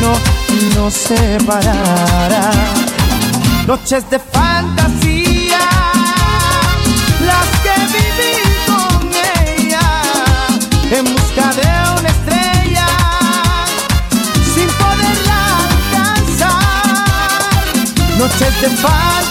[SPEAKER 12] destino nos separará. Noches de fantasía, las que viví con ella, en busca de una estrella, sin poderla alcanzar. Noches de fantasía.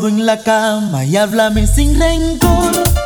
[SPEAKER 14] Todo en la cama y háblame sin rencor.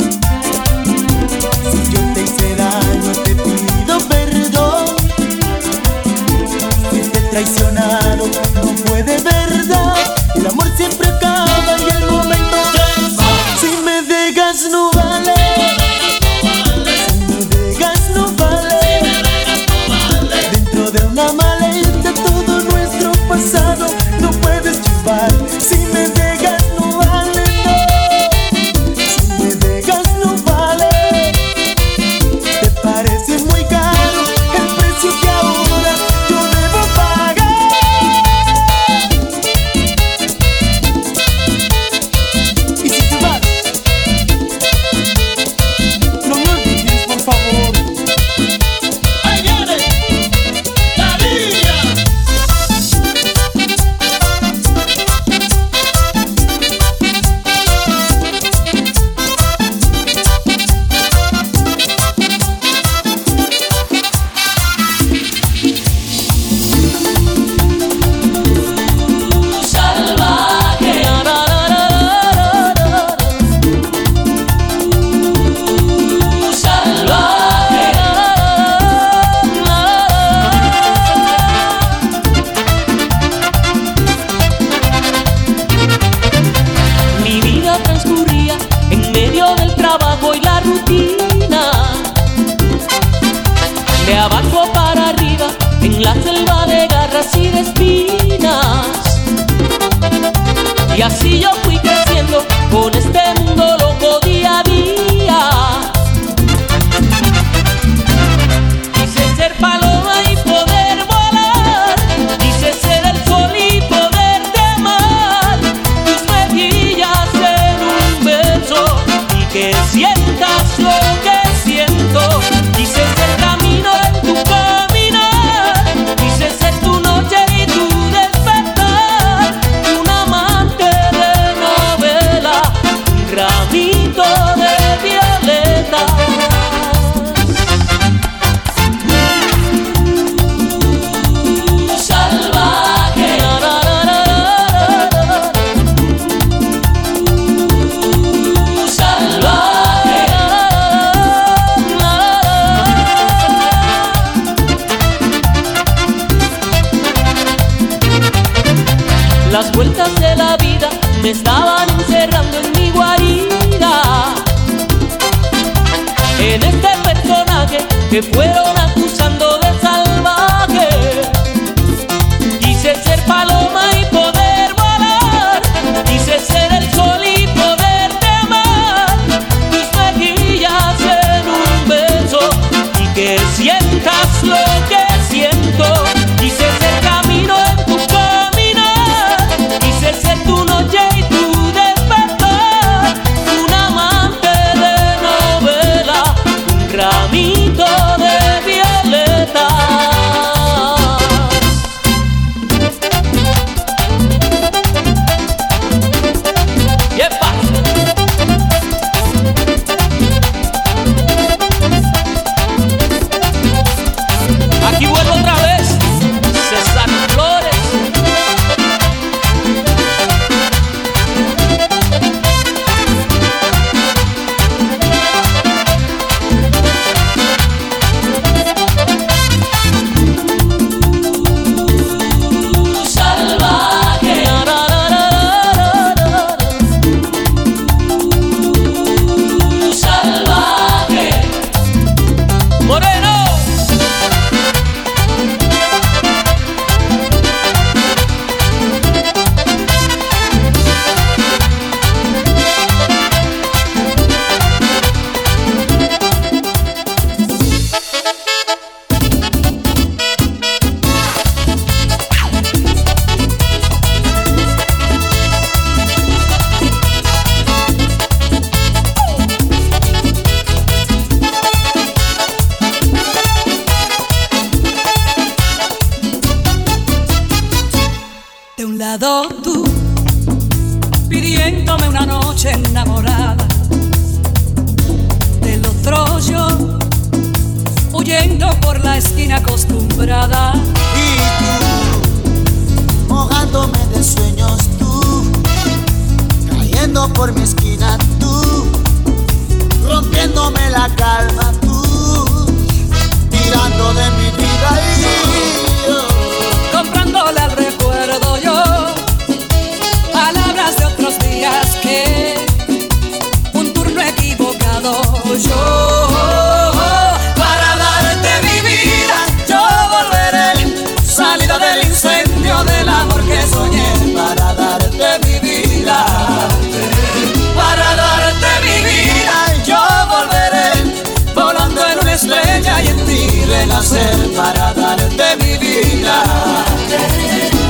[SPEAKER 4] pude nacer para
[SPEAKER 24] darte mi vida.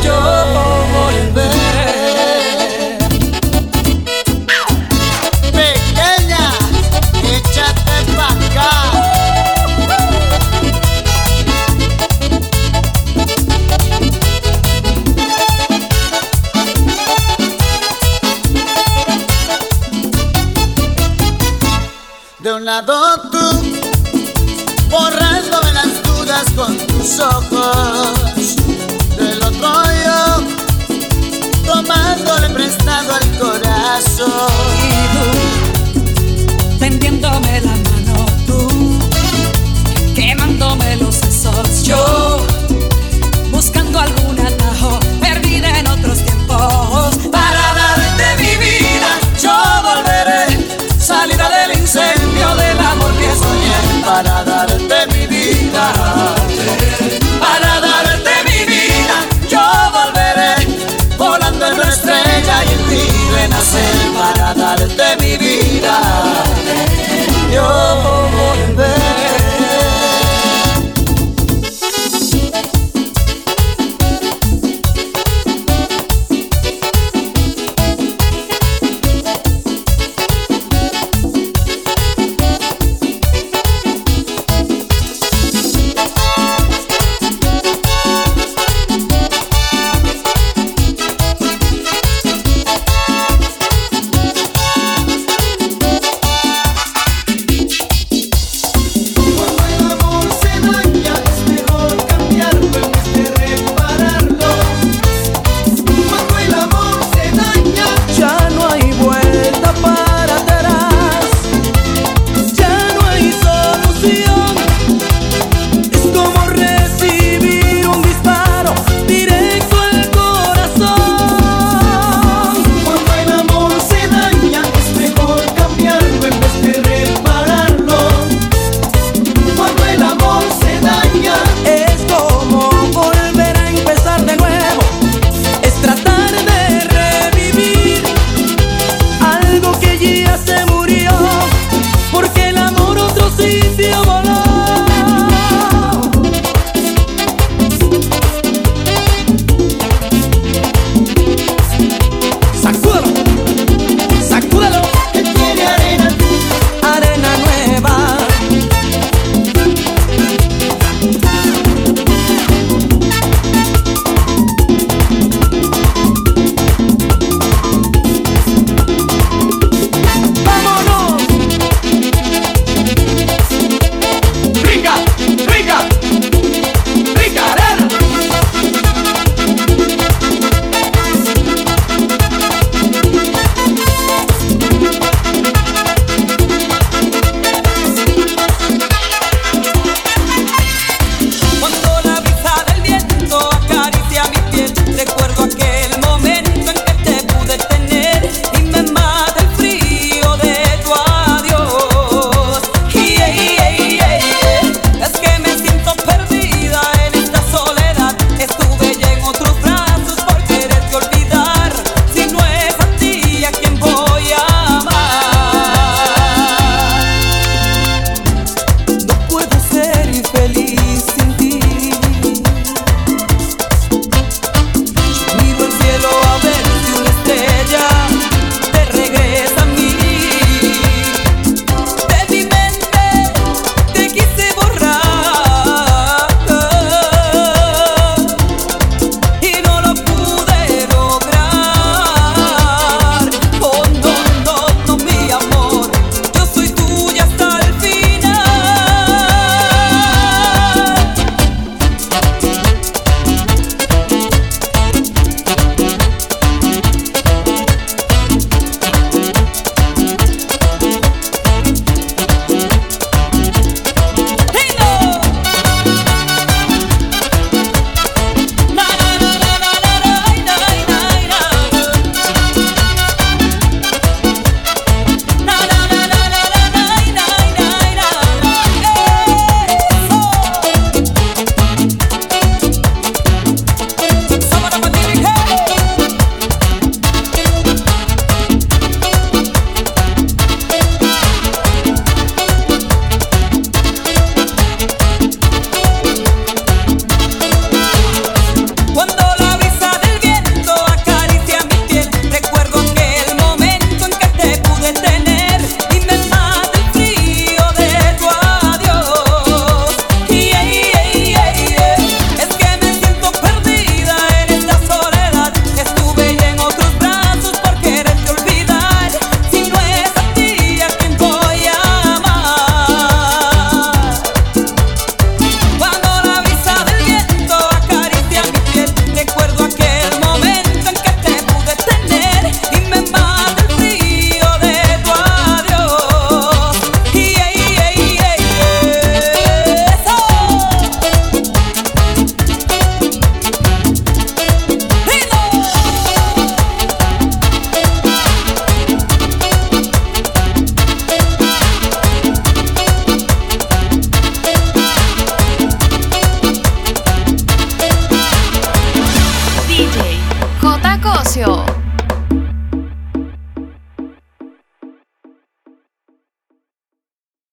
[SPEAKER 24] Yo
[SPEAKER 14] ojos del otro yo, tomándole prestado al corazón.